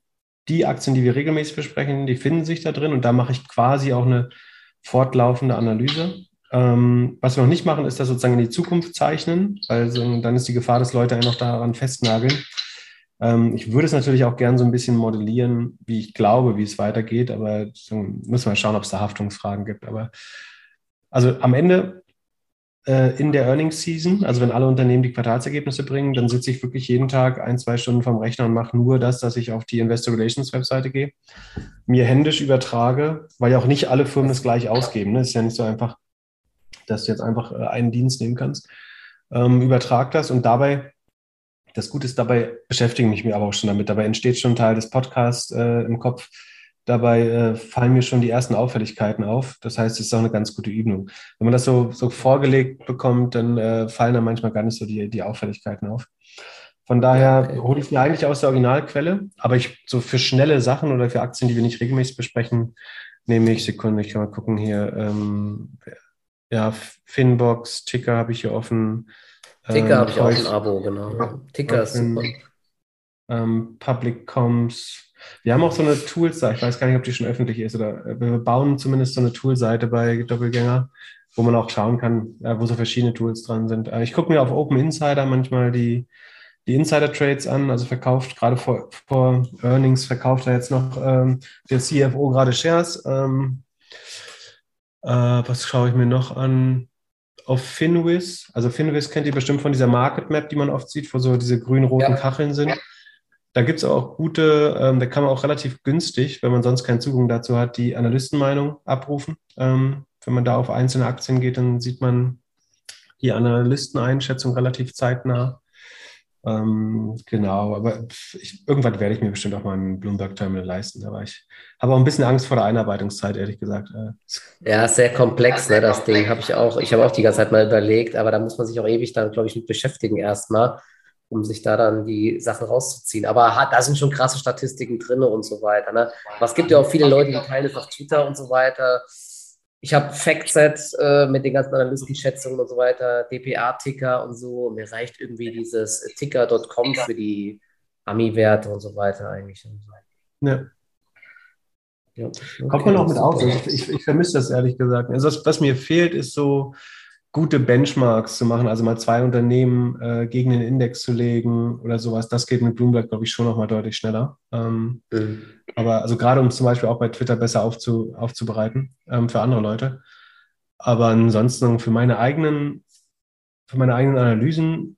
die Aktien, die wir regelmäßig besprechen, die finden sich da drin und da mache ich quasi auch eine fortlaufende Analyse. Ähm, was wir noch nicht machen, ist das sozusagen in die Zukunft zeichnen, weil so, dann ist die Gefahr, dass Leute einen noch daran festnageln. Ähm, ich würde es natürlich auch gern so ein bisschen modellieren, wie ich glaube, wie es weitergeht, aber so, müssen wir schauen, ob es da Haftungsfragen gibt. Aber also am Ende äh, in der Earnings Season, also wenn alle Unternehmen die Quartalsergebnisse bringen, dann sitze ich wirklich jeden Tag ein, zwei Stunden vom Rechner und mache nur das, dass ich auf die Investor Relations Webseite gehe, mir händisch übertrage, weil ja auch nicht alle Firmen das gleich ausgeben. Ne? Ist ja nicht so einfach, dass du jetzt einfach äh, einen Dienst nehmen kannst. Ähm, übertrag das und dabei, das Gute ist, dabei beschäftige ich mich aber auch schon damit. Dabei entsteht schon Teil des Podcasts äh, im Kopf Dabei äh, fallen mir schon die ersten Auffälligkeiten auf. Das heißt, es ist auch eine ganz gute Übung. Wenn man das so, so vorgelegt bekommt, dann äh, fallen da manchmal gar nicht so die, die Auffälligkeiten auf. Von daher okay. hole ich mir eigentlich aus der Originalquelle, aber ich so für schnelle Sachen oder für Aktien, die wir nicht regelmäßig besprechen, nehme ich Sekunde, ich kann mal gucken hier. Ähm, ja, Finbox, Ticker habe ich hier offen. Ticker ähm, habe ich auch ein Abo, genau. Ticker ist super. Ähm, Public Comms, wir haben auch so eine Toolseite, ich weiß gar nicht, ob die schon öffentlich ist, oder äh, wir bauen zumindest so eine Toolseite bei Doppelgänger, wo man auch schauen kann, wo so verschiedene Tools dran sind. Äh, ich gucke mir auf Open Insider manchmal die, die Insider-Trades an, also verkauft gerade vor, vor Earnings, verkauft er jetzt noch ähm, der CFO gerade Shares. Ähm, äh, was schaue ich mir noch an? Auf Finwiz, also Finwiz kennt ihr bestimmt von dieser Market Map, die man oft sieht, wo so diese grün-roten ja. Kacheln sind. Da gibt es auch gute, ähm, da kann man auch relativ günstig, wenn man sonst keinen Zugang dazu hat, die Analystenmeinung abrufen. Ähm, wenn man da auf einzelne Aktien geht, dann sieht man die Analysteneinschätzung relativ zeitnah. Ähm, genau, aber ich, irgendwann werde ich mir bestimmt auch mal ein Bloomberg-Terminal leisten. Aber ich habe auch ein bisschen Angst vor der Einarbeitungszeit, ehrlich gesagt. Äh, ja, sehr komplex, ne, das Ding. Habe ich auch, ich habe auch die ganze Zeit mal überlegt, aber da muss man sich auch ewig dann, glaube ich, mit beschäftigen erstmal um sich da dann die Sachen rauszuziehen. Aber hat, da sind schon krasse Statistiken drin und so weiter. Ne? Aber es gibt ja auch viele Leute, die teilen es auf Twitter und so weiter. Ich habe Factsets äh, mit den ganzen Analystenschätzungen und so weiter, DPA-Ticker und so. Mir reicht irgendwie dieses Ticker.com für die Ami-Werte und so weiter eigentlich. Ja. Ja, okay, Kommt man auch mit auf. Ich, ich, ich vermisse das ehrlich gesagt. Also was, was mir fehlt, ist so gute Benchmarks zu machen, also mal zwei Unternehmen äh, gegen den Index zu legen oder sowas, das geht mit Bloomberg, glaube ich, schon nochmal deutlich schneller. Ähm, mhm. Aber also gerade um zum Beispiel auch bei Twitter besser aufzu, aufzubereiten ähm, für andere Leute. Aber ansonsten für meine eigenen, für meine eigenen Analysen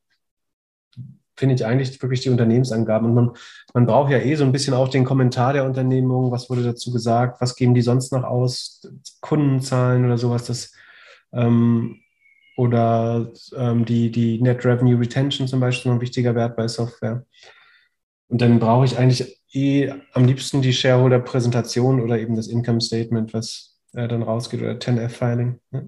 finde ich eigentlich wirklich die Unternehmensangaben. Und man, man braucht ja eh so ein bisschen auch den Kommentar der Unternehmung, was wurde dazu gesagt, was geben die sonst noch aus, Kundenzahlen oder sowas, das ähm, oder ähm, die, die Net Revenue Retention zum Beispiel ein wichtiger Wert bei Software. Und dann brauche ich eigentlich eh am liebsten die Shareholder-Präsentation oder eben das Income Statement, was äh, dann rausgeht, oder 10F-Filing. Ja.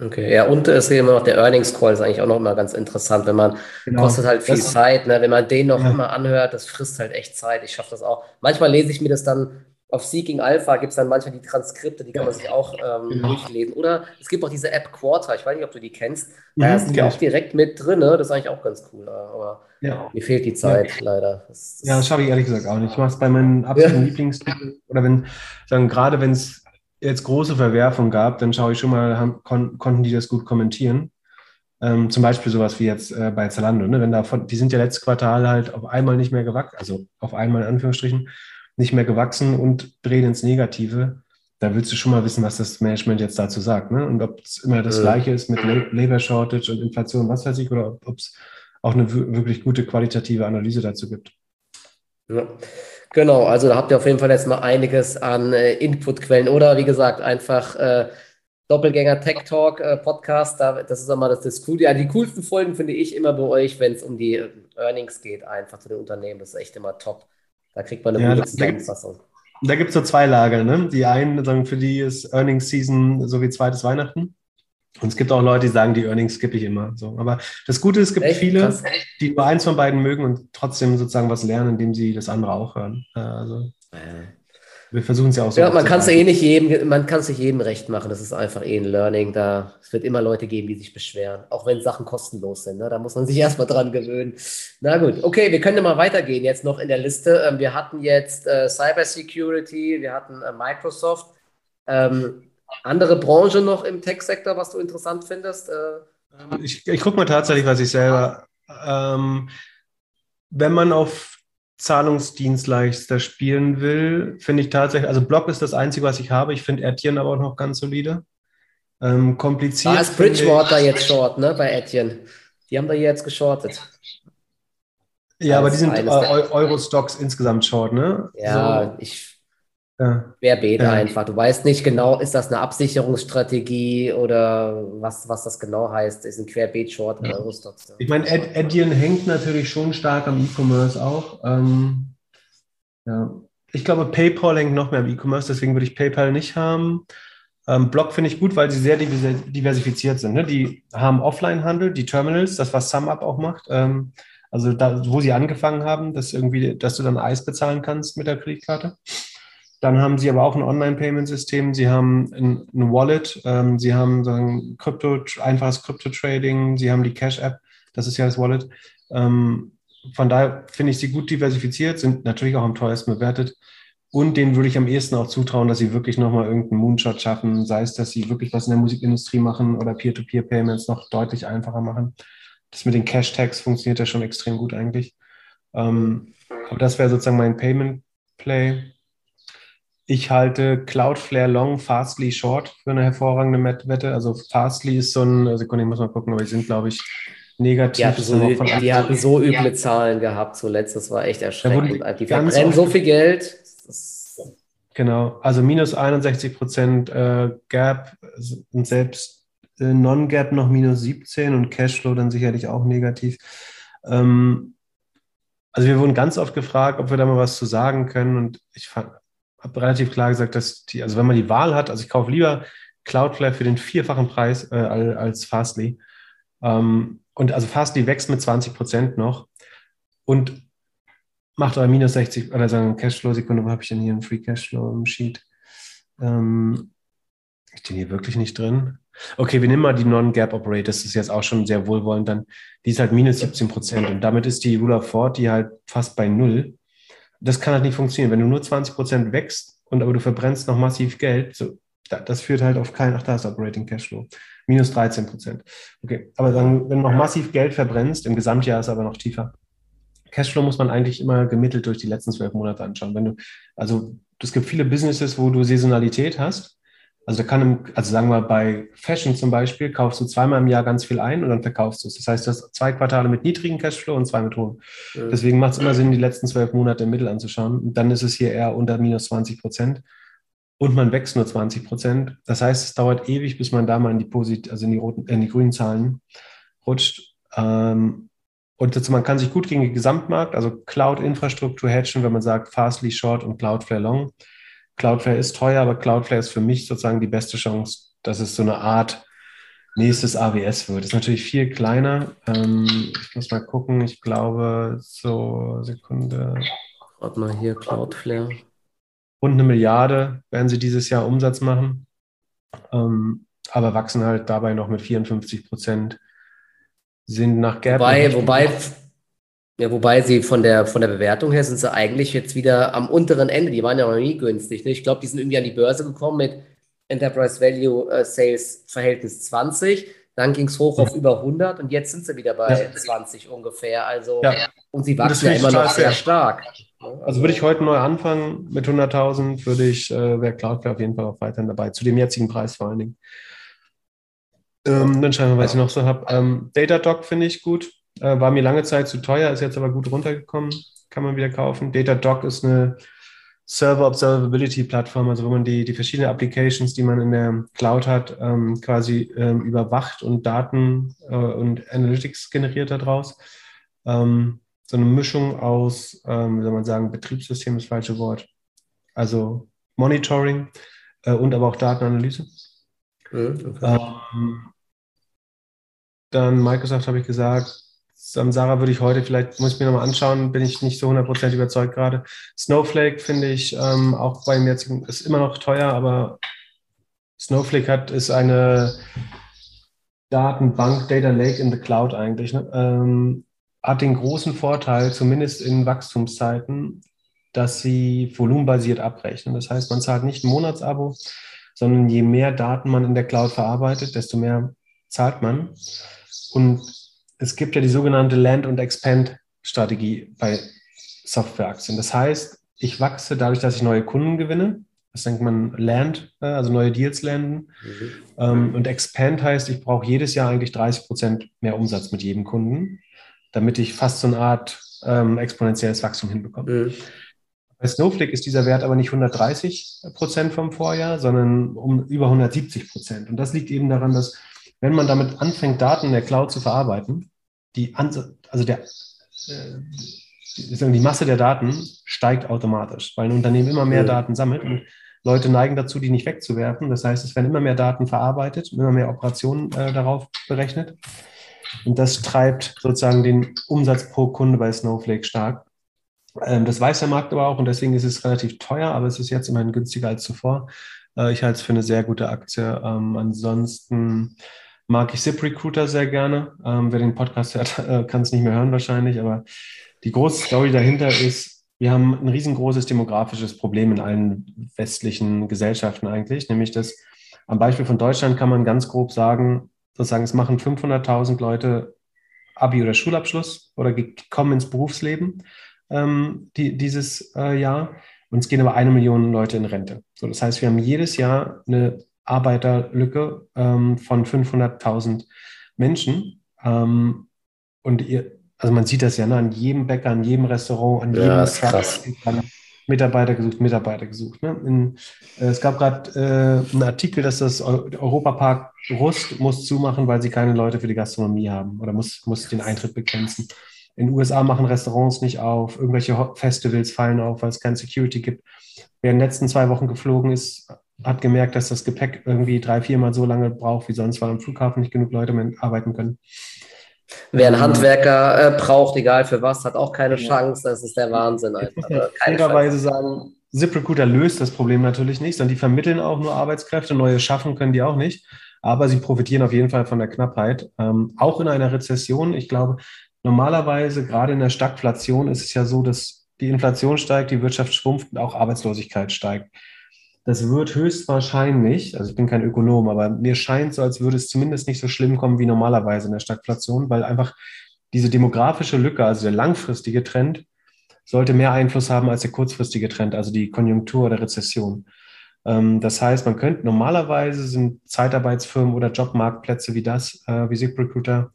Okay, ja, und es ist immer noch der Earnings Call, ist eigentlich auch noch immer ganz interessant, wenn man, genau. kostet halt viel das, Zeit, ne? wenn man den noch ja. immer anhört, das frisst halt echt Zeit. Ich schaffe das auch. Manchmal lese ich mir das dann auf Seeking Alpha gibt es dann manchmal die Transkripte, die kann man sich auch ähm, genau. durchlesen. Oder es gibt auch diese App Quarter, ich weiß nicht, ob du die kennst. Da ist die auch direkt mit drin, ne? das ist eigentlich auch ganz cool. Aber ja. mir fehlt die Zeit ja. leider. Das, ja, das schaffe ich ehrlich gesagt auch nicht. Ich mache es bei meinen absoluten ja. Lieblingstiteln. Oder wenn, sagen, gerade wenn es jetzt große Verwerfungen gab, dann schaue ich schon mal, haben, kon konnten die das gut kommentieren. Ähm, zum Beispiel sowas wie jetzt äh, bei Zalando, ne? wenn da von, die sind ja letztes Quartal halt auf einmal nicht mehr gewachsen, also auf einmal in Anführungsstrichen, nicht mehr gewachsen und drehen ins Negative, da willst du schon mal wissen, was das Management jetzt dazu sagt. Ne? Und ob es immer das Gleiche ist mit Labor Shortage und Inflation, was weiß ich, oder ob es auch eine wirklich gute qualitative Analyse dazu gibt. Ja. Genau, also da habt ihr auf jeden Fall jetzt mal einiges an äh, Inputquellen oder wie gesagt, einfach äh, Doppelgänger Tech Talk äh, Podcast. Da, das ist immer das, das Coole. Ja, die coolsten Folgen finde ich immer bei euch, wenn es um die Earnings geht, einfach zu den Unternehmen. Das ist echt immer top. Da kriegt man eine ja, gute Zusammenfassung. Da gibt es so zwei Lager. Ne? Die einen sagen, für die ist Earnings Season so wie zweites Weihnachten. Und es gibt auch Leute, die sagen, die Earnings skippe ich immer. So. Aber das Gute ist, es gibt echt? viele, Krass. die nur eins von beiden mögen und trotzdem sozusagen was lernen, indem sie das andere auch hören. Also, ja. Wir versuchen es ja auch so. Ja, man kann es eh nicht jedem, man kann es nicht jedem recht machen. Das ist einfach eh ein Learning. Da es wird immer Leute geben, die sich beschweren, auch wenn Sachen kostenlos sind. Ne? Da muss man sich erstmal dran gewöhnen. Na gut, okay, wir können mal weitergehen jetzt noch in der Liste. Ähm, wir hatten jetzt äh, Cyber Security, wir hatten äh, Microsoft. Ähm, andere Branche noch im Tech-Sektor, was du interessant findest? Äh, ich, ich gucke mal tatsächlich, was ich selber. Ähm, wenn man auf Zahlungsdienstleister spielen will, finde ich tatsächlich, also Block ist das Einzige, was ich habe. Ich finde Etienne aber auch noch ganz solide. Ähm, kompliziert. Da ist Bridgewater jetzt short, ne, bei Etienne. Die haben da jetzt geschortet. Ja, aber die sind äh, Euro-Stocks insgesamt short, ne? Ja, so. ich ja. Querbeet ja. einfach. Du weißt nicht genau, ist das eine Absicherungsstrategie oder was, was das genau heißt. Ist ein Querbeet-Short ja. Euro-Stocks. Ich meine, Ed, Edian hängt natürlich schon stark am E-Commerce auch. Ähm, ja. Ich glaube, PayPal hängt noch mehr am E-Commerce, deswegen würde ich PayPal nicht haben. Ähm, Block finde ich gut, weil sie sehr diversifiziert sind. Ne? Die haben Offline-Handel, die Terminals, das, was SumUp auch macht. Ähm, also da, wo sie angefangen haben, dass irgendwie, dass du dann Eis bezahlen kannst mit der Kreditkarte. Dann haben sie aber auch ein Online-Payment-System. Sie haben ein, ein Wallet. Ähm, sie haben so ein Krypto, einfaches Krypto-Trading. Sie haben die Cash-App. Das ist ja das Wallet. Ähm, von daher finde ich sie gut diversifiziert, sind natürlich auch am teuersten bewertet. Und denen würde ich am ehesten auch zutrauen, dass sie wirklich nochmal irgendeinen Moonshot schaffen, sei es, dass sie wirklich was in der Musikindustrie machen oder Peer-to-Peer-Payments noch deutlich einfacher machen. Das mit den Cash-Tags funktioniert ja schon extrem gut eigentlich. Ähm, aber das wäre sozusagen mein Payment-Play. Ich halte Cloudflare Long, Fastly Short für eine hervorragende Wette. Also Fastly ist so ein, Sekunde, ich muss mal gucken, aber die sind, glaube ich, negativ. Die hatten so, die hatten so üble Zahlen gehabt zuletzt, das war echt erschreckend. Die, die verbrennen so viel Geld, Genau, also minus 61 Prozent äh, Gap und selbst äh, Non-Gap noch minus 17 und Cashflow dann sicherlich auch negativ. Ähm, also wir wurden ganz oft gefragt, ob wir da mal was zu sagen können und ich habe relativ klar gesagt, dass die, also wenn man die Wahl hat, also ich kaufe lieber Cloudflare für den vierfachen Preis äh, als Fastly. Ähm, und also Fastly wächst mit 20 Prozent noch und macht aber minus 60 oder sagen Cashflow-Sekunde, wo habe ich denn hier einen Free Cashflow im Sheet? Ähm, ist den hier wirklich nicht drin? Okay, wir nehmen mal die Non-Gap Operate, das ist jetzt auch schon sehr wohlwollend, dann die ist halt minus 17 Prozent und damit ist die Rule of 40 halt fast bei Null. Das kann halt nicht funktionieren. Wenn du nur 20 Prozent wächst und aber du verbrennst noch massiv Geld, so, das führt halt auf keinen, ach da ist Operating Cashflow, minus 13 Prozent. Okay, aber dann, wenn du noch massiv Geld verbrennst, im Gesamtjahr ist aber noch tiefer, Cashflow muss man eigentlich immer gemittelt durch die letzten zwölf Monate anschauen. Wenn du, also es gibt viele Businesses, wo du Saisonalität hast. Also kann, also sagen wir bei Fashion zum Beispiel, kaufst du zweimal im Jahr ganz viel ein und dann verkaufst du es. Das heißt, du hast zwei Quartale mit niedrigen Cashflow und zwei mit hohen. Mhm. Deswegen macht es immer Sinn, die letzten zwölf Monate im Mittel anzuschauen. Und dann ist es hier eher unter minus 20 Prozent. Und man wächst nur 20 Prozent. Das heißt, es dauert ewig, bis man da mal in die, Posit also in die, roten, in die grünen Zahlen rutscht. Ähm, und jetzt, man kann sich gut gegen den Gesamtmarkt, also Cloud-Infrastruktur hatchen, wenn man sagt Fastly Short und Cloudflare Long. Cloudflare ist teuer, aber Cloudflare ist für mich sozusagen die beste Chance, dass es so eine Art nächstes AWS wird. Ist natürlich viel kleiner. Ähm, ich muss mal gucken. Ich glaube, so Sekunde. Warte mal hier, Cloudflare. Rund eine Milliarde werden sie dieses Jahr Umsatz machen, ähm, aber wachsen halt dabei noch mit 54 Prozent sind nach Gap. Wobei, wobei, ja, wobei sie von der, von der Bewertung her sind sie eigentlich jetzt wieder am unteren Ende. Die waren ja noch nie günstig. Ne? Ich glaube, die sind irgendwie an die Börse gekommen mit Enterprise Value äh, Sales Verhältnis 20. Dann ging es hoch auf über 100 und jetzt sind sie wieder bei ja. 20 ungefähr. Also, ja. und sie wachsen ja immer noch sehr stark. Also, also, würde ich heute neu anfangen mit 100.000, würde ich, äh, wäre Cloudflare auf jeden Fall auch weiterhin dabei, zu dem jetzigen Preis vor allen Dingen. Ähm, dann schauen wir, was ich noch so habe. Ähm, Datadog finde ich gut. Äh, war mir lange Zeit zu teuer, ist jetzt aber gut runtergekommen. Kann man wieder kaufen. Datadog ist eine Server Observability Plattform, also wo man die, die verschiedenen Applications, die man in der Cloud hat, ähm, quasi ähm, überwacht und Daten äh, und Analytics generiert daraus. Ähm, so eine Mischung aus, ähm, wie soll man sagen, Betriebssystem ist das falsche Wort. Also Monitoring äh, und aber auch Datenanalyse. Okay. Ähm, dann Microsoft habe ich gesagt. Samsara würde ich heute vielleicht, muss ich mir nochmal anschauen, bin ich nicht so 100% überzeugt gerade. Snowflake finde ich ähm, auch beim jetzigen, ist immer noch teuer, aber Snowflake hat, ist eine Datenbank, Data Lake in the Cloud eigentlich, ne? ähm, hat den großen Vorteil, zumindest in Wachstumszeiten, dass sie volumenbasiert abrechnen. Das heißt, man zahlt nicht ein Monatsabo, sondern je mehr Daten man in der Cloud verarbeitet, desto mehr zahlt man. Und es gibt ja die sogenannte Land- und Expand-Strategie bei Softwareaktien. Das heißt, ich wachse dadurch, dass ich neue Kunden gewinne. Das nennt man Land, äh, also neue Deals landen. Mhm. Ähm, und Expand heißt, ich brauche jedes Jahr eigentlich 30 Prozent mehr Umsatz mit jedem Kunden, damit ich fast so eine Art ähm, exponentielles Wachstum hinbekomme. Mhm. Bei Snowflake ist dieser Wert aber nicht 130 Prozent vom Vorjahr, sondern um über 170 Prozent. Und das liegt eben daran, dass wenn man damit anfängt, Daten in der Cloud zu verarbeiten, die, also der, äh, die Masse der Daten steigt automatisch, weil ein Unternehmen immer mehr Daten sammelt und Leute neigen dazu, die nicht wegzuwerfen. Das heißt, es werden immer mehr Daten verarbeitet, immer mehr Operationen äh, darauf berechnet. Und das treibt sozusagen den Umsatz pro Kunde bei Snowflake stark. Ähm, das weiß der Markt aber auch und deswegen ist es relativ teuer, aber es ist jetzt immerhin günstiger als zuvor. Äh, ich halte es für eine sehr gute Aktie. Ähm, ansonsten mag ich ZipRecruiter sehr gerne. Ähm, wer den Podcast hört, äh, kann es nicht mehr hören wahrscheinlich, aber die große Story dahinter ist, wir haben ein riesengroßes demografisches Problem in allen westlichen Gesellschaften eigentlich, nämlich dass am Beispiel von Deutschland kann man ganz grob sagen, sozusagen, es machen 500.000 Leute Abi oder Schulabschluss oder kommen ins Berufsleben ähm, die, dieses äh, Jahr. Und es gehen aber eine Million Leute in Rente. So, das heißt, wir haben jedes Jahr eine Arbeiterlücke ähm, von 500.000 Menschen. Ähm, und ihr, also man sieht das ja ne, an jedem Bäcker, an jedem Restaurant, an jedem ja, krass. Mitarbeiter gesucht, Mitarbeiter gesucht. Ne? In, äh, es gab gerade äh, einen Artikel, dass das Europapark Rust muss zumachen, weil sie keine Leute für die Gastronomie haben oder muss, muss den Eintritt begrenzen. In den USA machen Restaurants nicht auf, irgendwelche Festivals fallen auf, weil es keine Security gibt. Wer in den letzten zwei Wochen geflogen ist, hat gemerkt, dass das Gepäck irgendwie drei, viermal so lange braucht wie sonst, weil am Flughafen nicht genug Leute mehr arbeiten können. Wer einen ähm, Handwerker äh, braucht, egal für was, hat auch keine Chance. Das ist der Wahnsinn. Ich muss fairerweise sagen, ZipRecruiter löst das Problem natürlich nicht, sondern die vermitteln auch nur Arbeitskräfte. Neue schaffen können die auch nicht. Aber sie profitieren auf jeden Fall von der Knappheit. Ähm, auch in einer Rezession. Ich glaube, normalerweise, gerade in der Stagflation, ist es ja so, dass die Inflation steigt, die Wirtschaft schrumpft und auch Arbeitslosigkeit steigt. Das wird höchstwahrscheinlich, also ich bin kein Ökonom, aber mir scheint so, als würde es zumindest nicht so schlimm kommen wie normalerweise in der Stagflation, weil einfach diese demografische Lücke, also der langfristige Trend, sollte mehr Einfluss haben als der kurzfristige Trend, also die Konjunktur oder Rezession. Ähm, das heißt, man könnte normalerweise sind Zeitarbeitsfirmen oder Jobmarktplätze wie das, äh, wie ZipRecruiter,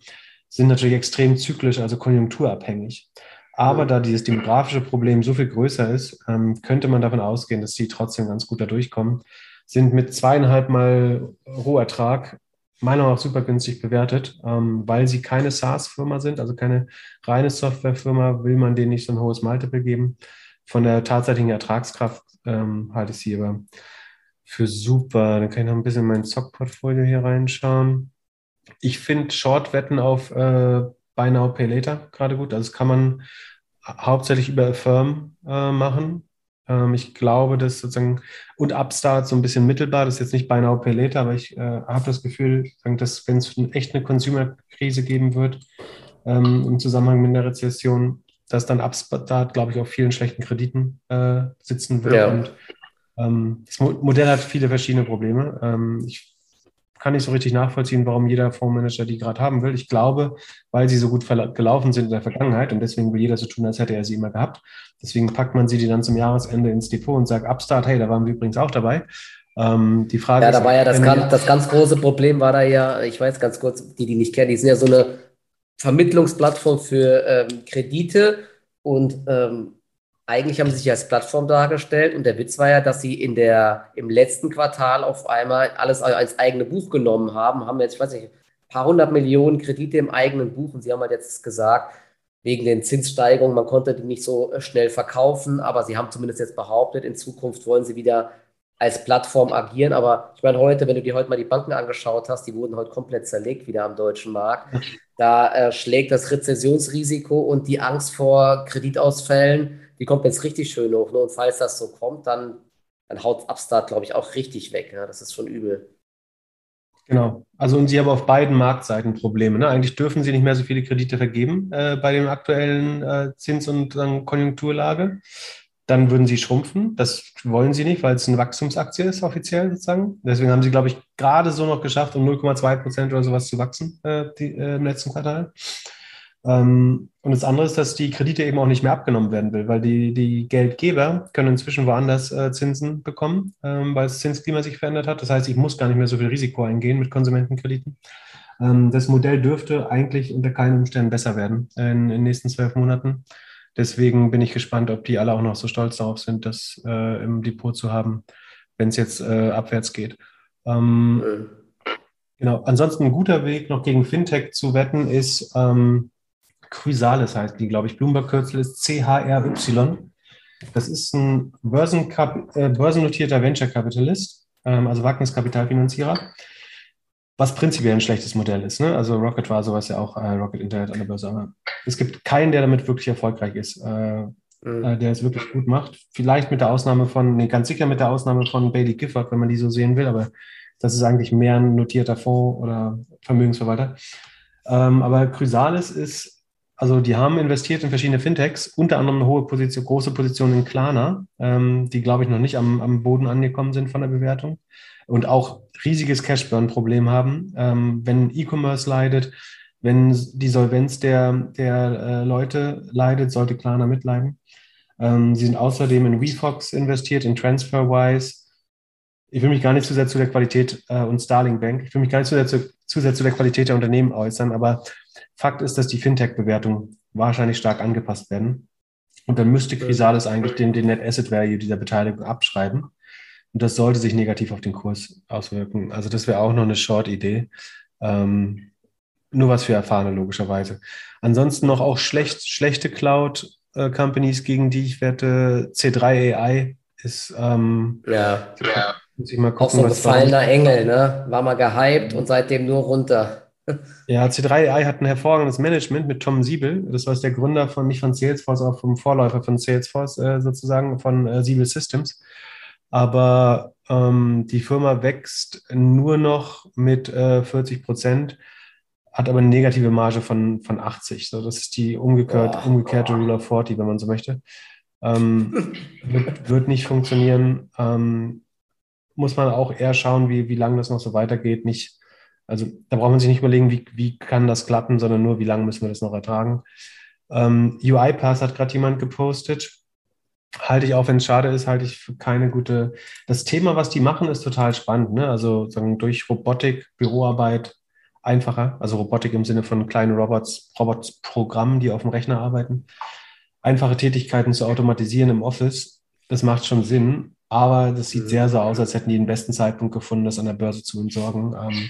sind natürlich extrem zyklisch, also konjunkturabhängig. Aber da dieses demografische Problem so viel größer ist, ähm, könnte man davon ausgehen, dass sie trotzdem ganz gut da durchkommen. Sind mit zweieinhalb Mal Rohertrag meiner Meinung nach super günstig bewertet, ähm, weil sie keine SaaS-Firma sind, also keine reine Softwarefirma, will man denen nicht so ein hohes Multiple geben. Von der tatsächlichen Ertragskraft ähm, halte ich sie aber für super. Dann kann ich noch ein bisschen in mein Zock-Portfolio hier reinschauen ich finde Short-Wetten auf äh, Buy Now, Pay Later gerade gut. Also das kann man hauptsächlich über Affirm äh, machen. Ähm, ich glaube, dass sozusagen und Upstart so ein bisschen mittelbar, das ist jetzt nicht Buy Now, Pay Later, aber ich äh, habe das Gefühl, dass wenn es echt eine Consumer-Krise geben wird ähm, im Zusammenhang mit einer Rezession, dass dann Upstart, glaube ich, auf vielen schlechten Krediten äh, sitzen wird. Ja. Und ähm, das Modell hat viele verschiedene Probleme. Ähm, ich kann nicht so richtig nachvollziehen, warum jeder Fondsmanager die gerade haben will. Ich glaube, weil sie so gut gelaufen sind in der Vergangenheit und deswegen will jeder so tun, als hätte er sie immer gehabt. Deswegen packt man sie die dann zum Jahresende ins Depot und sagt, Upstart, hey, da waren wir übrigens auch dabei. Ähm, die Frage ja, ist, da war ja das, ganz, das ganz große Problem war da ja, ich weiß ganz kurz, die, die nicht kennen, die sind ja so eine Vermittlungsplattform für ähm, Kredite und ähm, eigentlich haben sie sich als Plattform dargestellt und der Witz war ja, dass sie in der, im letzten Quartal auf einmal alles als eigene Buch genommen haben, haben jetzt, ich weiß nicht, ein paar hundert Millionen Kredite im eigenen Buch und sie haben halt jetzt gesagt, wegen den Zinssteigerungen, man konnte die nicht so äh, schnell verkaufen, aber sie haben zumindest jetzt behauptet, in Zukunft wollen sie wieder als Plattform agieren. Aber ich meine, heute, wenn du dir heute mal die Banken angeschaut hast, die wurden heute komplett zerlegt wieder am deutschen Markt. Da äh, schlägt das Rezessionsrisiko und die Angst vor Kreditausfällen die kommt jetzt richtig schön hoch. Ne? Und falls das so kommt, dann, dann haut Upstart, glaube ich, auch richtig weg. Ne? Das ist schon übel. Genau. Also und sie haben auf beiden Marktseiten Probleme. Ne? Eigentlich dürfen sie nicht mehr so viele Kredite vergeben äh, bei dem aktuellen äh, Zins- und äh, Konjunkturlage. dann würden sie schrumpfen. Das wollen sie nicht, weil es eine Wachstumsaktie ist, offiziell sozusagen. Deswegen haben sie, glaube ich, gerade so noch geschafft, um 0,2 Prozent oder sowas zu wachsen äh, die, äh, im letzten Quartal. Ähm, und das andere ist, dass die Kredite eben auch nicht mehr abgenommen werden will, weil die, die Geldgeber können inzwischen woanders äh, Zinsen bekommen, ähm, weil das Zinsklima sich verändert hat. Das heißt, ich muss gar nicht mehr so viel Risiko eingehen mit Konsumentenkrediten. Ähm, das Modell dürfte eigentlich unter keinen Umständen besser werden in, in den nächsten zwölf Monaten. Deswegen bin ich gespannt, ob die alle auch noch so stolz darauf sind, das äh, im Depot zu haben, wenn es jetzt äh, abwärts geht. Ähm, genau. Ansonsten ein guter Weg, noch gegen Fintech zu wetten, ist ähm, Chrysalis heißt die, glaube ich. Bloomberg-Kürzel ist CHRY. Das ist ein äh, börsennotierter Venture Capitalist, ähm, also Wagniskapitalfinanzierer was prinzipiell ein schlechtes Modell ist. Ne? Also Rocket war sowas ja auch, äh, Rocket Internet an der Börse. Aber es gibt keinen, der damit wirklich erfolgreich ist, äh, mhm. äh, der es wirklich gut macht. Vielleicht mit der Ausnahme von, nee, ganz sicher mit der Ausnahme von Bailey Gifford, wenn man die so sehen will, aber das ist eigentlich mehr ein notierter Fonds oder Vermögensverwalter. Ähm, aber Chrysalis ist, also die haben investiert in verschiedene Fintechs, unter anderem eine hohe Position, große Position in Klarna, ähm, die, glaube ich, noch nicht am, am Boden angekommen sind von der Bewertung und auch riesiges Cashburn-Problem haben. Ähm, wenn E-Commerce leidet, wenn die Solvenz der, der äh, Leute leidet, sollte Klarna mitleiden. Ähm, sie sind außerdem in WeFox investiert, in TransferWise. Ich will mich gar nicht zu sehr zu der Qualität äh, und Starling Bank, ich will mich gar nicht zu sehr zu, zu sehr zu der Qualität der Unternehmen äußern, aber Fakt ist, dass die Fintech-Bewertungen wahrscheinlich stark angepasst werden. Und dann müsste Chrysalis eigentlich den, den Net Asset Value dieser Beteiligung abschreiben. Und das sollte sich negativ auf den Kurs auswirken. Also das wäre auch noch eine Short-Idee. Ähm, nur was für Erfahrene, logischerweise. Ansonsten noch auch schlecht, schlechte Cloud-Companies, gegen die ich wette. C3 AI ist. Ähm, ja, ja. Muss ich mal gucken, auch so ein gefallener Engel, ne? War mal gehypt und seitdem nur runter. Ja, C3 AI hat ein hervorragendes Management mit Tom Siebel. Das war der Gründer von, nicht von Salesforce, aber vom Vorläufer von Salesforce äh, sozusagen, von äh, Siebel Systems aber ähm, die Firma wächst nur noch mit äh, 40 Prozent, hat aber eine negative Marge von, von 80. So, das ist die umgekehrt, oh, umgekehrte oh. Rule of 40, wenn man so möchte. Ähm, wird, wird, nicht funktionieren. Ähm, muss man auch eher schauen, wie, wie lange das noch so weitergeht. Nicht, also da braucht man sich nicht überlegen, wie, wie kann das klappen, sondern nur, wie lange müssen wir das noch ertragen. Ähm, UiPath hat gerade jemand gepostet halte ich auch, wenn es schade ist, halte ich für keine gute. Das Thema, was die machen, ist total spannend. Ne? Also sagen, durch Robotik, Büroarbeit einfacher, also Robotik im Sinne von kleinen Robots, Robots-Programmen, die auf dem Rechner arbeiten, einfache Tätigkeiten zu automatisieren im Office. Das macht schon Sinn, aber das sieht sehr so aus, als hätten die den besten Zeitpunkt gefunden, das an der Börse zu entsorgen. Ähm,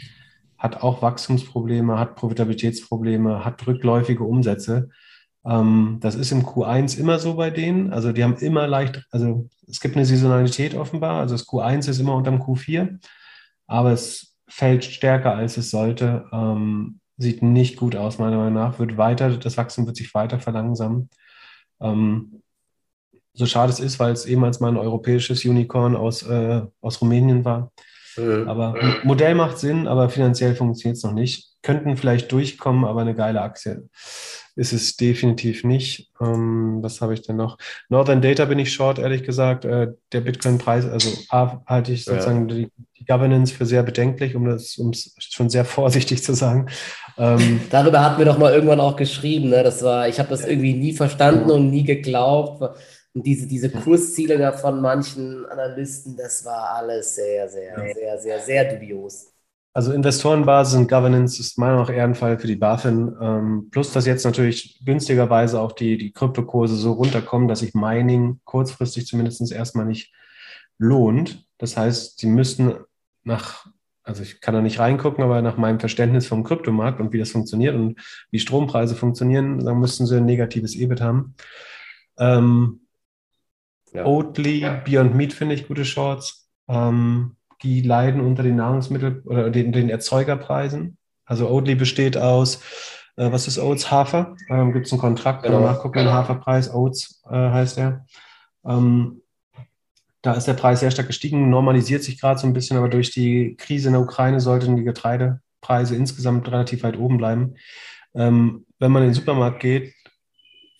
hat auch Wachstumsprobleme, hat Profitabilitätsprobleme, hat rückläufige Umsätze. Ähm, das ist im Q1 immer so bei denen. Also die haben immer leicht, also es gibt eine Saisonalität offenbar. Also das Q1 ist immer unterm Q4, aber es fällt stärker, als es sollte. Ähm, sieht nicht gut aus, meiner Meinung nach. Wird weiter, das Wachstum wird sich weiter verlangsamen. Ähm, so schade es ist, weil es ehemals mal ein europäisches Unicorn aus, äh, aus Rumänien war. Mhm. Aber Modell macht Sinn, aber finanziell funktioniert es noch nicht. Könnten vielleicht durchkommen, aber eine geile Aktie ist es definitiv nicht. Ähm, was habe ich denn noch? Northern Data bin ich short, ehrlich gesagt. Äh, der Bitcoin-Preis, also A, halte ich sozusagen ja. die, die, Governance für sehr bedenklich, um das um es schon sehr vorsichtig zu sagen. Ähm, Darüber hatten wir doch mal irgendwann auch geschrieben. Ne? Das war, ich habe das irgendwie nie verstanden und nie geglaubt. Und diese, diese Kursziele da von manchen Analysten, das war alles sehr, sehr, sehr, sehr, sehr dubios. Also Investorenbasis und Governance ist meiner Meinung nach eher ein Fall für die BaFin. Ähm, plus, dass jetzt natürlich günstigerweise auch die, die Kryptokurse so runterkommen, dass sich Mining kurzfristig zumindest erstmal nicht lohnt. Das heißt, sie müssten nach, also ich kann da nicht reingucken, aber nach meinem Verständnis vom Kryptomarkt und wie das funktioniert und wie Strompreise funktionieren, dann müssten sie ein negatives EBIT haben. Ähm, ja. Oatly, Beyond Meat finde ich gute Shorts. Ähm, die leiden unter den Nahrungsmittel- oder den, den Erzeugerpreisen. Also Oatly besteht aus, äh, was ist Oats? Hafer. Ähm, Gibt es einen Kontrakt, genau. nachgucken, den Haferpreis, Oats äh, heißt er. Ähm, da ist der Preis sehr stark gestiegen, normalisiert sich gerade so ein bisschen, aber durch die Krise in der Ukraine sollten die Getreidepreise insgesamt relativ weit oben bleiben. Ähm, wenn man in den Supermarkt geht,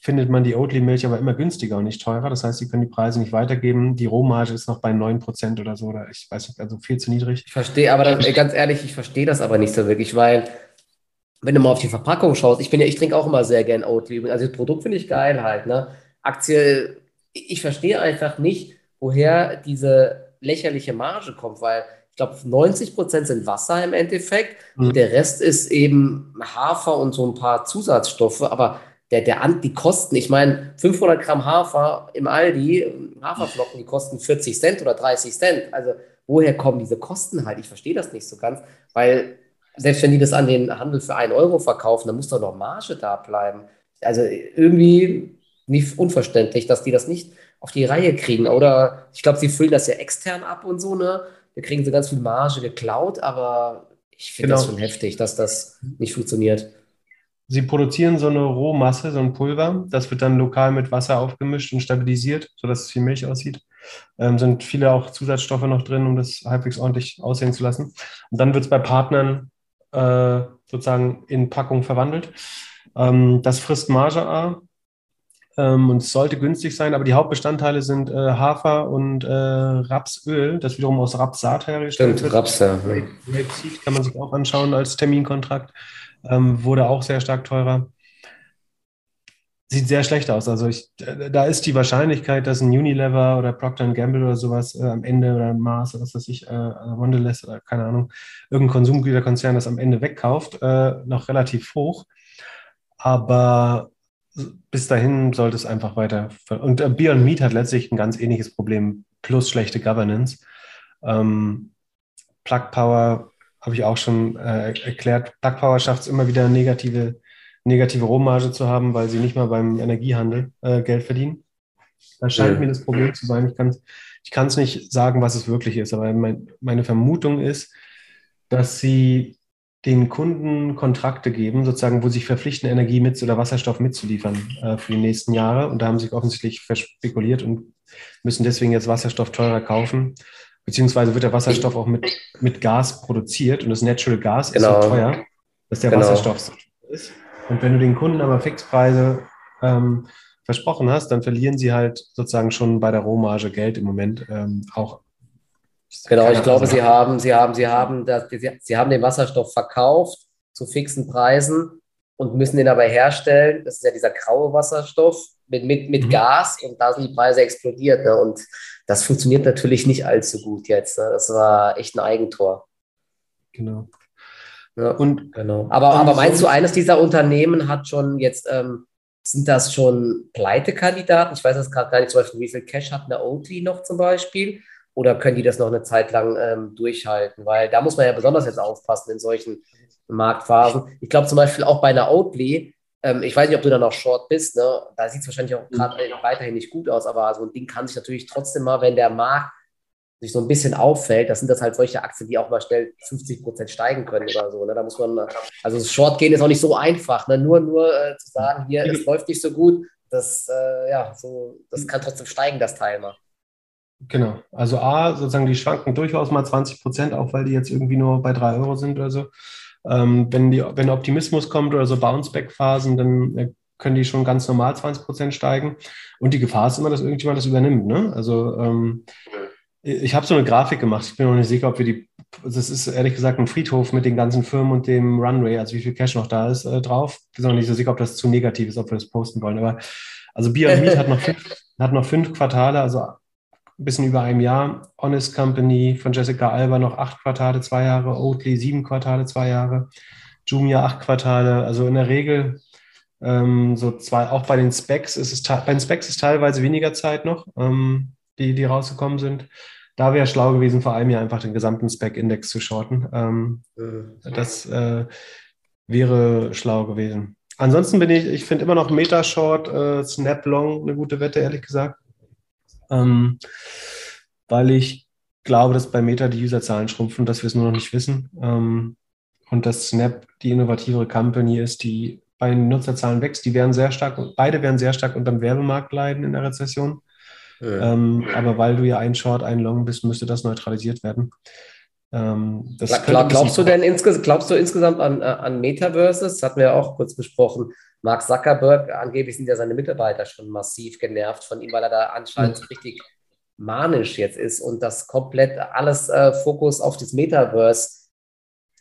findet man die Oatly-Milch aber immer günstiger und nicht teurer. Das heißt, sie können die Preise nicht weitergeben. Die Rohmarge ist noch bei 9% oder so, oder ich weiß nicht, also viel zu niedrig. Ich verstehe, aber das, ganz ehrlich, ich verstehe das aber nicht so wirklich, weil wenn du mal auf die Verpackung schaust, ich bin ja, ich trinke auch immer sehr gern Oatly. Also das Produkt finde ich geil halt, ne? Aktie, ich verstehe einfach nicht, woher diese lächerliche Marge kommt, weil ich glaube, 90 Prozent sind Wasser im Endeffekt. Mhm. Und der Rest ist eben Hafer und so ein paar Zusatzstoffe. Aber der, der, die Kosten, ich meine, 500 Gramm Hafer im Aldi, Haferflocken, die kosten 40 Cent oder 30 Cent. Also woher kommen diese Kosten halt? Ich verstehe das nicht so ganz, weil selbst wenn die das an den Handel für 1 Euro verkaufen, dann muss doch noch Marge da bleiben. Also irgendwie nicht unverständlich, dass die das nicht auf die Reihe kriegen. Oder ich glaube, sie füllen das ja extern ab und so, ne? Da kriegen sie ganz viel Marge geklaut, aber ich finde genau. das schon heftig, dass das nicht funktioniert. Sie produzieren so eine Rohmasse, so ein Pulver. Das wird dann lokal mit Wasser aufgemischt und stabilisiert, sodass es wie Milch aussieht. Ähm, sind viele auch Zusatzstoffe noch drin, um das halbwegs ordentlich aussehen zu lassen. Und dann wird es bei Partnern äh, sozusagen in Packung verwandelt. Ähm, das frisst Marge A ähm, und es sollte günstig sein, aber die Hauptbestandteile sind äh, Hafer und äh, Rapsöl, das wiederum aus Rapssaat hergestellt Stimmt, wird. Raps, ja. Rapeseed kann man sich auch anschauen als Terminkontrakt ähm, wurde auch sehr stark teurer. Sieht sehr schlecht aus. Also ich, da ist die Wahrscheinlichkeit, dass ein Unilever oder Procter Gamble oder sowas äh, am Ende oder Mars oder was weiß ich, äh, Wonderless oder keine Ahnung, irgendein Konsumgüterkonzern das am Ende wegkauft, äh, noch relativ hoch. Aber bis dahin sollte es einfach weiter. Und äh, Beyond Meat hat letztlich ein ganz ähnliches Problem, plus schlechte Governance. Ähm, Plug Power habe ich auch schon äh, erklärt, Plug Power schafft es immer wieder negative, negative Rohmarge zu haben, weil sie nicht mal beim Energiehandel äh, Geld verdienen. Das scheint ja. mir das Problem zu sein. Ich kann es ich kann's nicht sagen, was es wirklich ist, aber mein, meine Vermutung ist, dass sie den Kunden Kontrakte geben, sozusagen, wo sie sich verpflichten, Energie mit oder Wasserstoff mitzuliefern äh, für die nächsten Jahre. Und da haben sie sich offensichtlich verspekuliert und müssen deswegen jetzt Wasserstoff teurer kaufen, beziehungsweise wird der Wasserstoff auch mit, mit Gas produziert und das Natural Gas genau. ist so teuer, dass der genau. Wasserstoff so ist. Und wenn du den Kunden aber Fixpreise ähm, versprochen hast, dann verlieren sie halt sozusagen schon bei der Rohmarge Geld im Moment ähm, auch. Genau, ich glaube, sie haben, sie haben, sie haben, das, sie, sie haben den Wasserstoff verkauft zu fixen Preisen und müssen den aber herstellen. Das ist ja dieser graue Wasserstoff mit, mit, mit mhm. Gas und da sind die Preise explodiert. Ne? Und das funktioniert natürlich nicht allzu gut jetzt. Ne? Das war echt ein Eigentor. Genau. Ja, und genau. Aber, aber meinst du, eines dieser Unternehmen hat schon jetzt, ähm, sind das schon Pleitekandidaten? Ich weiß jetzt gerade gar nicht, zum Beispiel, wie viel Cash hat eine Oatly noch zum Beispiel? Oder können die das noch eine Zeit lang ähm, durchhalten? Weil da muss man ja besonders jetzt aufpassen in solchen Marktphasen. Ich glaube zum Beispiel auch bei einer Oatly, ähm, ich weiß nicht, ob du da noch Short bist, ne? da sieht es wahrscheinlich auch gerade weiterhin nicht gut aus, aber so ein Ding kann sich natürlich trotzdem mal, wenn der Markt sich so ein bisschen auffällt, das sind das halt solche Aktien, die auch mal schnell 50 Prozent steigen können oder so. Ne? Da muss man, also das Short gehen ist auch nicht so einfach. Ne? Nur, nur äh, zu sagen, hier, es läuft nicht so gut, das, äh, ja, so, das kann trotzdem steigen, das Teil mal. Genau. Also A, sozusagen, die schwanken durchaus mal 20 Prozent, auch weil die jetzt irgendwie nur bei 3 Euro sind oder so. Ähm, wenn, die, wenn Optimismus kommt oder so Bounce-Back-Phasen, dann äh, können die schon ganz normal 20 Prozent steigen. Und die Gefahr ist immer, dass irgendjemand das übernimmt. Ne? Also ähm, ich habe so eine Grafik gemacht. Ich bin noch nicht sicher, ob wir die, das ist ehrlich gesagt ein Friedhof mit den ganzen Firmen und dem Runway, also wie viel Cash noch da ist, äh, drauf. Ich bin noch nicht so sicher, ob das zu negativ ist, ob wir das posten wollen. Aber also Beyond hat noch fünf, hat noch fünf Quartale, also ein bisschen über einem Jahr. Honest Company von Jessica Alba noch acht Quartale, zwei Jahre. Oatly sieben Quartale, zwei Jahre. Jumia acht Quartale. Also in der Regel ähm, so zwei, auch bei den Specs ist es, bei den Specs ist teilweise weniger Zeit noch, ähm, die, die rausgekommen sind. Da wäre schlau gewesen, vor einem Jahr einfach den gesamten Spec-Index zu shorten. Ähm, das äh, wäre schlau gewesen. Ansonsten bin ich, ich finde immer noch Meta-Short, äh, Snap Long eine gute Wette, ehrlich gesagt ähm, weil ich glaube, dass bei Meta die Userzahlen schrumpfen, dass wir es nur noch nicht wissen. Ähm, und dass Snap die innovativere Company ist, die bei den Nutzerzahlen wächst. Die werden sehr stark, beide werden sehr stark unter dem Werbemarkt leiden in der Rezession. Ja. Ähm, aber weil du ja ein Short, ein Long bist, müsste das neutralisiert werden. Ähm, Klar, glaubst, du denn insges glaubst du insgesamt an, äh, an Metaverses? Das hatten wir ja auch kurz besprochen. Mark Zuckerberg, angeblich sind ja seine Mitarbeiter schon massiv genervt von ihm, weil er da anscheinend mhm. richtig manisch jetzt ist und das komplett alles äh, Fokus auf das Metaverse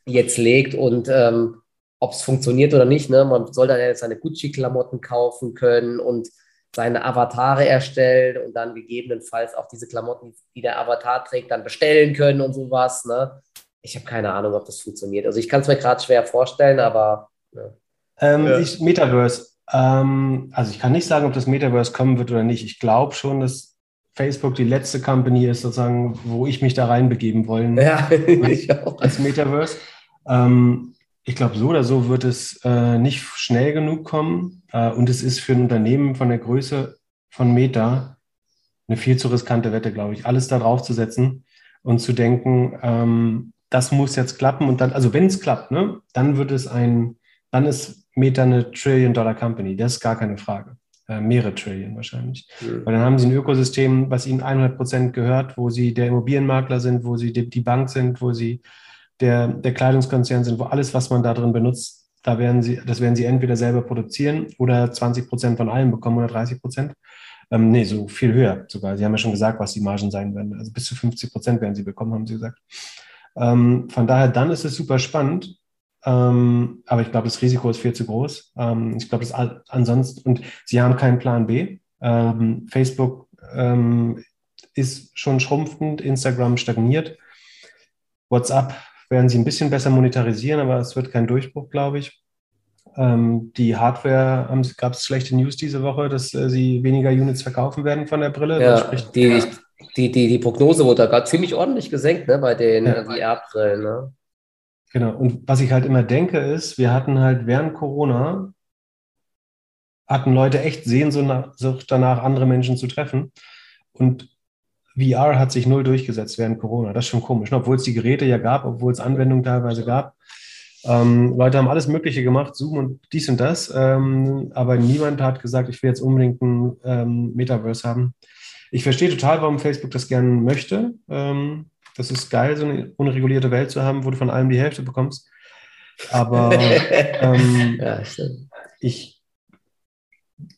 jetzt legt und ähm, ob es funktioniert oder nicht. Ne? Man soll dann jetzt seine Gucci-Klamotten kaufen können und seine Avatare erstellen und dann gegebenenfalls auch diese Klamotten, die der Avatar trägt, dann bestellen können und sowas. Ne? Ich habe keine Ahnung, ob das funktioniert. Also ich kann es mir gerade schwer vorstellen, aber. Ne. Ähm, ja. ich, Metaverse. Ähm, also ich kann nicht sagen, ob das Metaverse kommen wird oder nicht. Ich glaube schon, dass Facebook die letzte Company ist, sozusagen, wo ich mich da reinbegeben wollen. Ja, ich auch. Als Metaverse. Ähm, ich glaube, so oder so wird es äh, nicht schnell genug kommen. Äh, und es ist für ein Unternehmen von der Größe von Meta eine viel zu riskante Wette, glaube ich, alles da drauf zu setzen und zu denken, ähm, das muss jetzt klappen. Und dann, also wenn es klappt, ne, dann wird es ein, dann ist Meta eine Trillion-Dollar-Company. Das ist gar keine Frage. Äh, mehrere Trillion wahrscheinlich. Mhm. Weil dann haben sie ein Ökosystem, was ihnen 100 Prozent gehört, wo sie der Immobilienmakler sind, wo sie die, die Bank sind, wo sie der, der Kleidungskonzern sind, wo alles, was man da drin benutzt, da werden sie, das werden sie entweder selber produzieren oder 20 Prozent von allem bekommen oder 30 Prozent. Ähm, nee, so viel höher sogar. Sie haben ja schon gesagt, was die Margen sein werden. Also bis zu 50 Prozent werden sie bekommen, haben sie gesagt. Ähm, von daher, dann ist es super spannend. Ähm, aber ich glaube, das Risiko ist viel zu groß. Ähm, ich glaube, das ansonsten, und sie haben keinen Plan B. Ähm, Facebook ähm, ist schon schrumpfend, Instagram stagniert. WhatsApp werden sie ein bisschen besser monetarisieren, aber es wird kein Durchbruch, glaube ich. Ähm, die Hardware, gab es schlechte News diese Woche, dass äh, sie weniger Units verkaufen werden von der Brille. Ja, die, die, die, die Prognose wurde da gerade ziemlich ordentlich gesenkt ne, bei den ja. VR-Brillen. Ne? Genau, und was ich halt immer denke ist, wir hatten halt während Corona, hatten Leute echt Sehnsucht danach, andere Menschen zu treffen. Und VR hat sich null durchgesetzt während Corona. Das ist schon komisch. Obwohl es die Geräte ja gab, obwohl es Anwendungen teilweise gab. Ähm, Leute haben alles Mögliche gemacht, Zoom und dies und das. Ähm, aber niemand hat gesagt, ich will jetzt unbedingt ein ähm, Metaverse haben. Ich verstehe total, warum Facebook das gerne möchte. Ähm, das ist geil, so eine unregulierte Welt zu haben, wo du von allem die Hälfte bekommst. Aber ähm, ja, ich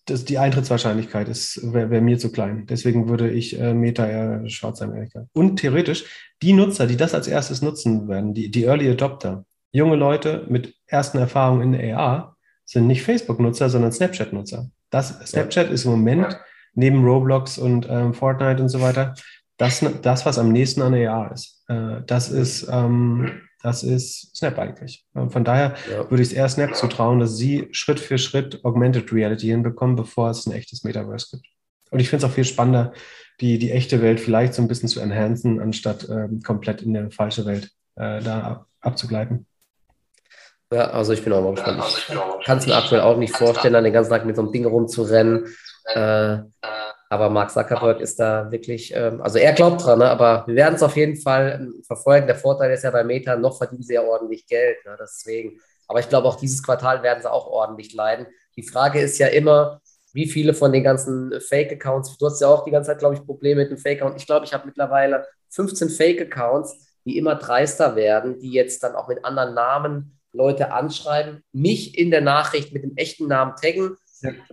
das, die Eintrittswahrscheinlichkeit wäre wär mir zu klein. Deswegen würde ich äh, Meta eher schwarz sein, ehrlich Und theoretisch, die Nutzer, die das als erstes nutzen werden, die, die Early Adopter, junge Leute mit ersten Erfahrungen in AR, sind nicht Facebook-Nutzer, sondern Snapchat-Nutzer. Snapchat ist im Moment neben Roblox und ähm, Fortnite und so weiter das, das, was am nächsten an AR ist. Äh, das ist ähm, das ist Snap eigentlich. Von daher ja. würde ich es eher Snap zutrauen, dass sie Schritt für Schritt Augmented Reality hinbekommen, bevor es ein echtes Metaverse gibt. Und ich finde es auch viel spannender, die, die echte Welt vielleicht so ein bisschen zu enhancen, anstatt ähm, komplett in der falsche Welt äh, da ab, abzugleiten. Ja, also ich bin auch mal gespannt. Ich kann es mir aktuell auch nicht vorstellen, dann den ganzen Tag mit so einem Ding rumzurennen. Äh, aber Mark Zuckerberg ist da wirklich, ähm, also er glaubt dran, ne? aber wir werden es auf jeden Fall ähm, verfolgen. Der Vorteil ist ja bei Meta, noch verdienen sie ja ordentlich Geld. Ne? Deswegen. Aber ich glaube, auch dieses Quartal werden sie auch ordentlich leiden. Die Frage ist ja immer, wie viele von den ganzen Fake-Accounts, du hast ja auch die ganze Zeit, glaube ich, Probleme mit dem Fake-Account. Ich glaube, ich habe mittlerweile 15 Fake-Accounts, die immer dreister werden, die jetzt dann auch mit anderen Namen Leute anschreiben, mich in der Nachricht mit dem echten Namen taggen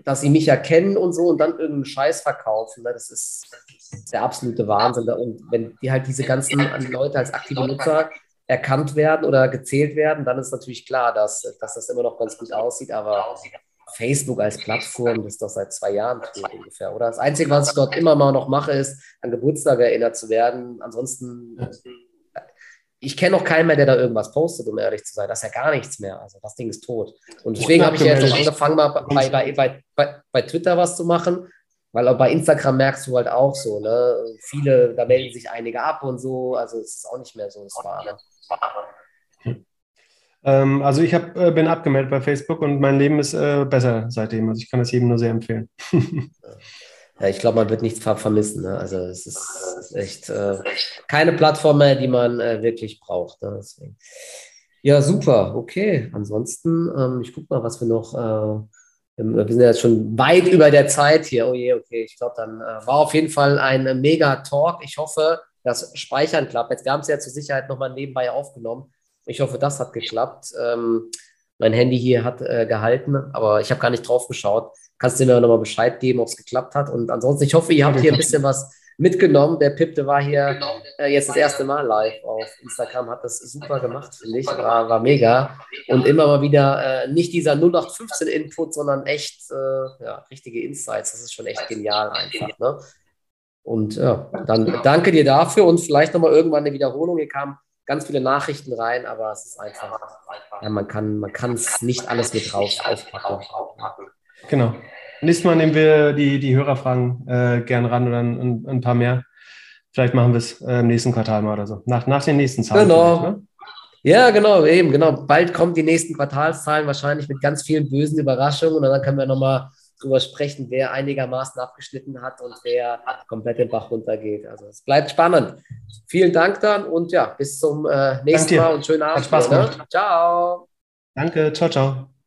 dass sie mich erkennen und so und dann irgendeinen Scheiß verkaufen. Ne? Das ist der absolute Wahnsinn. Und wenn die halt diese ganzen Leute als aktive Nutzer erkannt werden oder gezählt werden, dann ist natürlich klar, dass, dass das immer noch ganz gut aussieht. Aber Facebook als Plattform, das ist doch seit zwei Jahren ungefähr, oder? Das Einzige, was ich dort immer mal noch mache, ist, an Geburtstag erinnert zu werden. Ansonsten ich kenne noch keinen mehr, der da irgendwas postet, um ehrlich zu sein. Das ist ja gar nichts mehr. Also das Ding ist tot. Und deswegen habe ich ja jetzt angefangen, mal bei, bei, bei, bei, Twitter was zu machen, weil auch bei Instagram merkst du halt auch so, ne? Viele, da melden sich einige ab und so. Also es ist auch nicht mehr so das Wahre. Ähm, also ich hab, äh, bin abgemeldet bei Facebook und mein Leben ist äh, besser seitdem. Also ich kann das jedem nur sehr empfehlen. ja, ich glaube, man wird nichts vermissen. Ne? Also es ist echt äh, keine Plattform mehr, die man äh, wirklich braucht. Ne? Ja, super. Okay. Ansonsten, ähm, ich gucke mal, was wir noch. Äh, wir sind ja jetzt schon weit über der Zeit hier. Oh je, okay. Ich glaube, dann äh, war auf jeden Fall ein mega Talk. Ich hoffe, das Speichern klappt. Jetzt, wir haben es ja zur Sicherheit nochmal nebenbei aufgenommen. Ich hoffe, das hat geklappt. Ähm, Mein Handy hier hat äh, gehalten, aber ich habe gar nicht drauf geschaut. Kannst du mir nochmal Bescheid geben, ob es geklappt hat? Und ansonsten, ich hoffe, ihr habt hier ein bisschen was mitgenommen. Der Pipte war hier äh, jetzt das erste Mal live auf Instagram, hat das super gemacht, finde ich. War, war mega. Und immer mal wieder äh, nicht dieser 0815-Input, sondern echt äh, ja, richtige Insights. Das ist schon echt genial einfach. Ne? Und ja, dann danke dir dafür und vielleicht nochmal irgendwann eine Wiederholung. Hier kamen ganz viele Nachrichten rein, aber es ist einfach, ja, man kann man es nicht alles mit drauf aufpacken. Genau. Nächstes Mal nehmen wir die, die Hörerfragen äh, gern ran oder ein, ein, paar mehr. Vielleicht machen wir es äh, im nächsten Quartal mal oder so. Nach, nach den nächsten Zahlen. Genau. Ne? Ja, genau, eben, genau. Bald kommen die nächsten Quartalszahlen wahrscheinlich mit ganz vielen bösen Überraschungen und dann können wir nochmal drüber sprechen, wer einigermaßen abgeschnitten hat und wer komplett den Bach runtergeht. Also es bleibt spannend. Vielen Dank dann und ja, bis zum äh, nächsten Mal und schönen Abend. Hat Spaß gemacht. Ne? Ciao. Danke, ciao, ciao.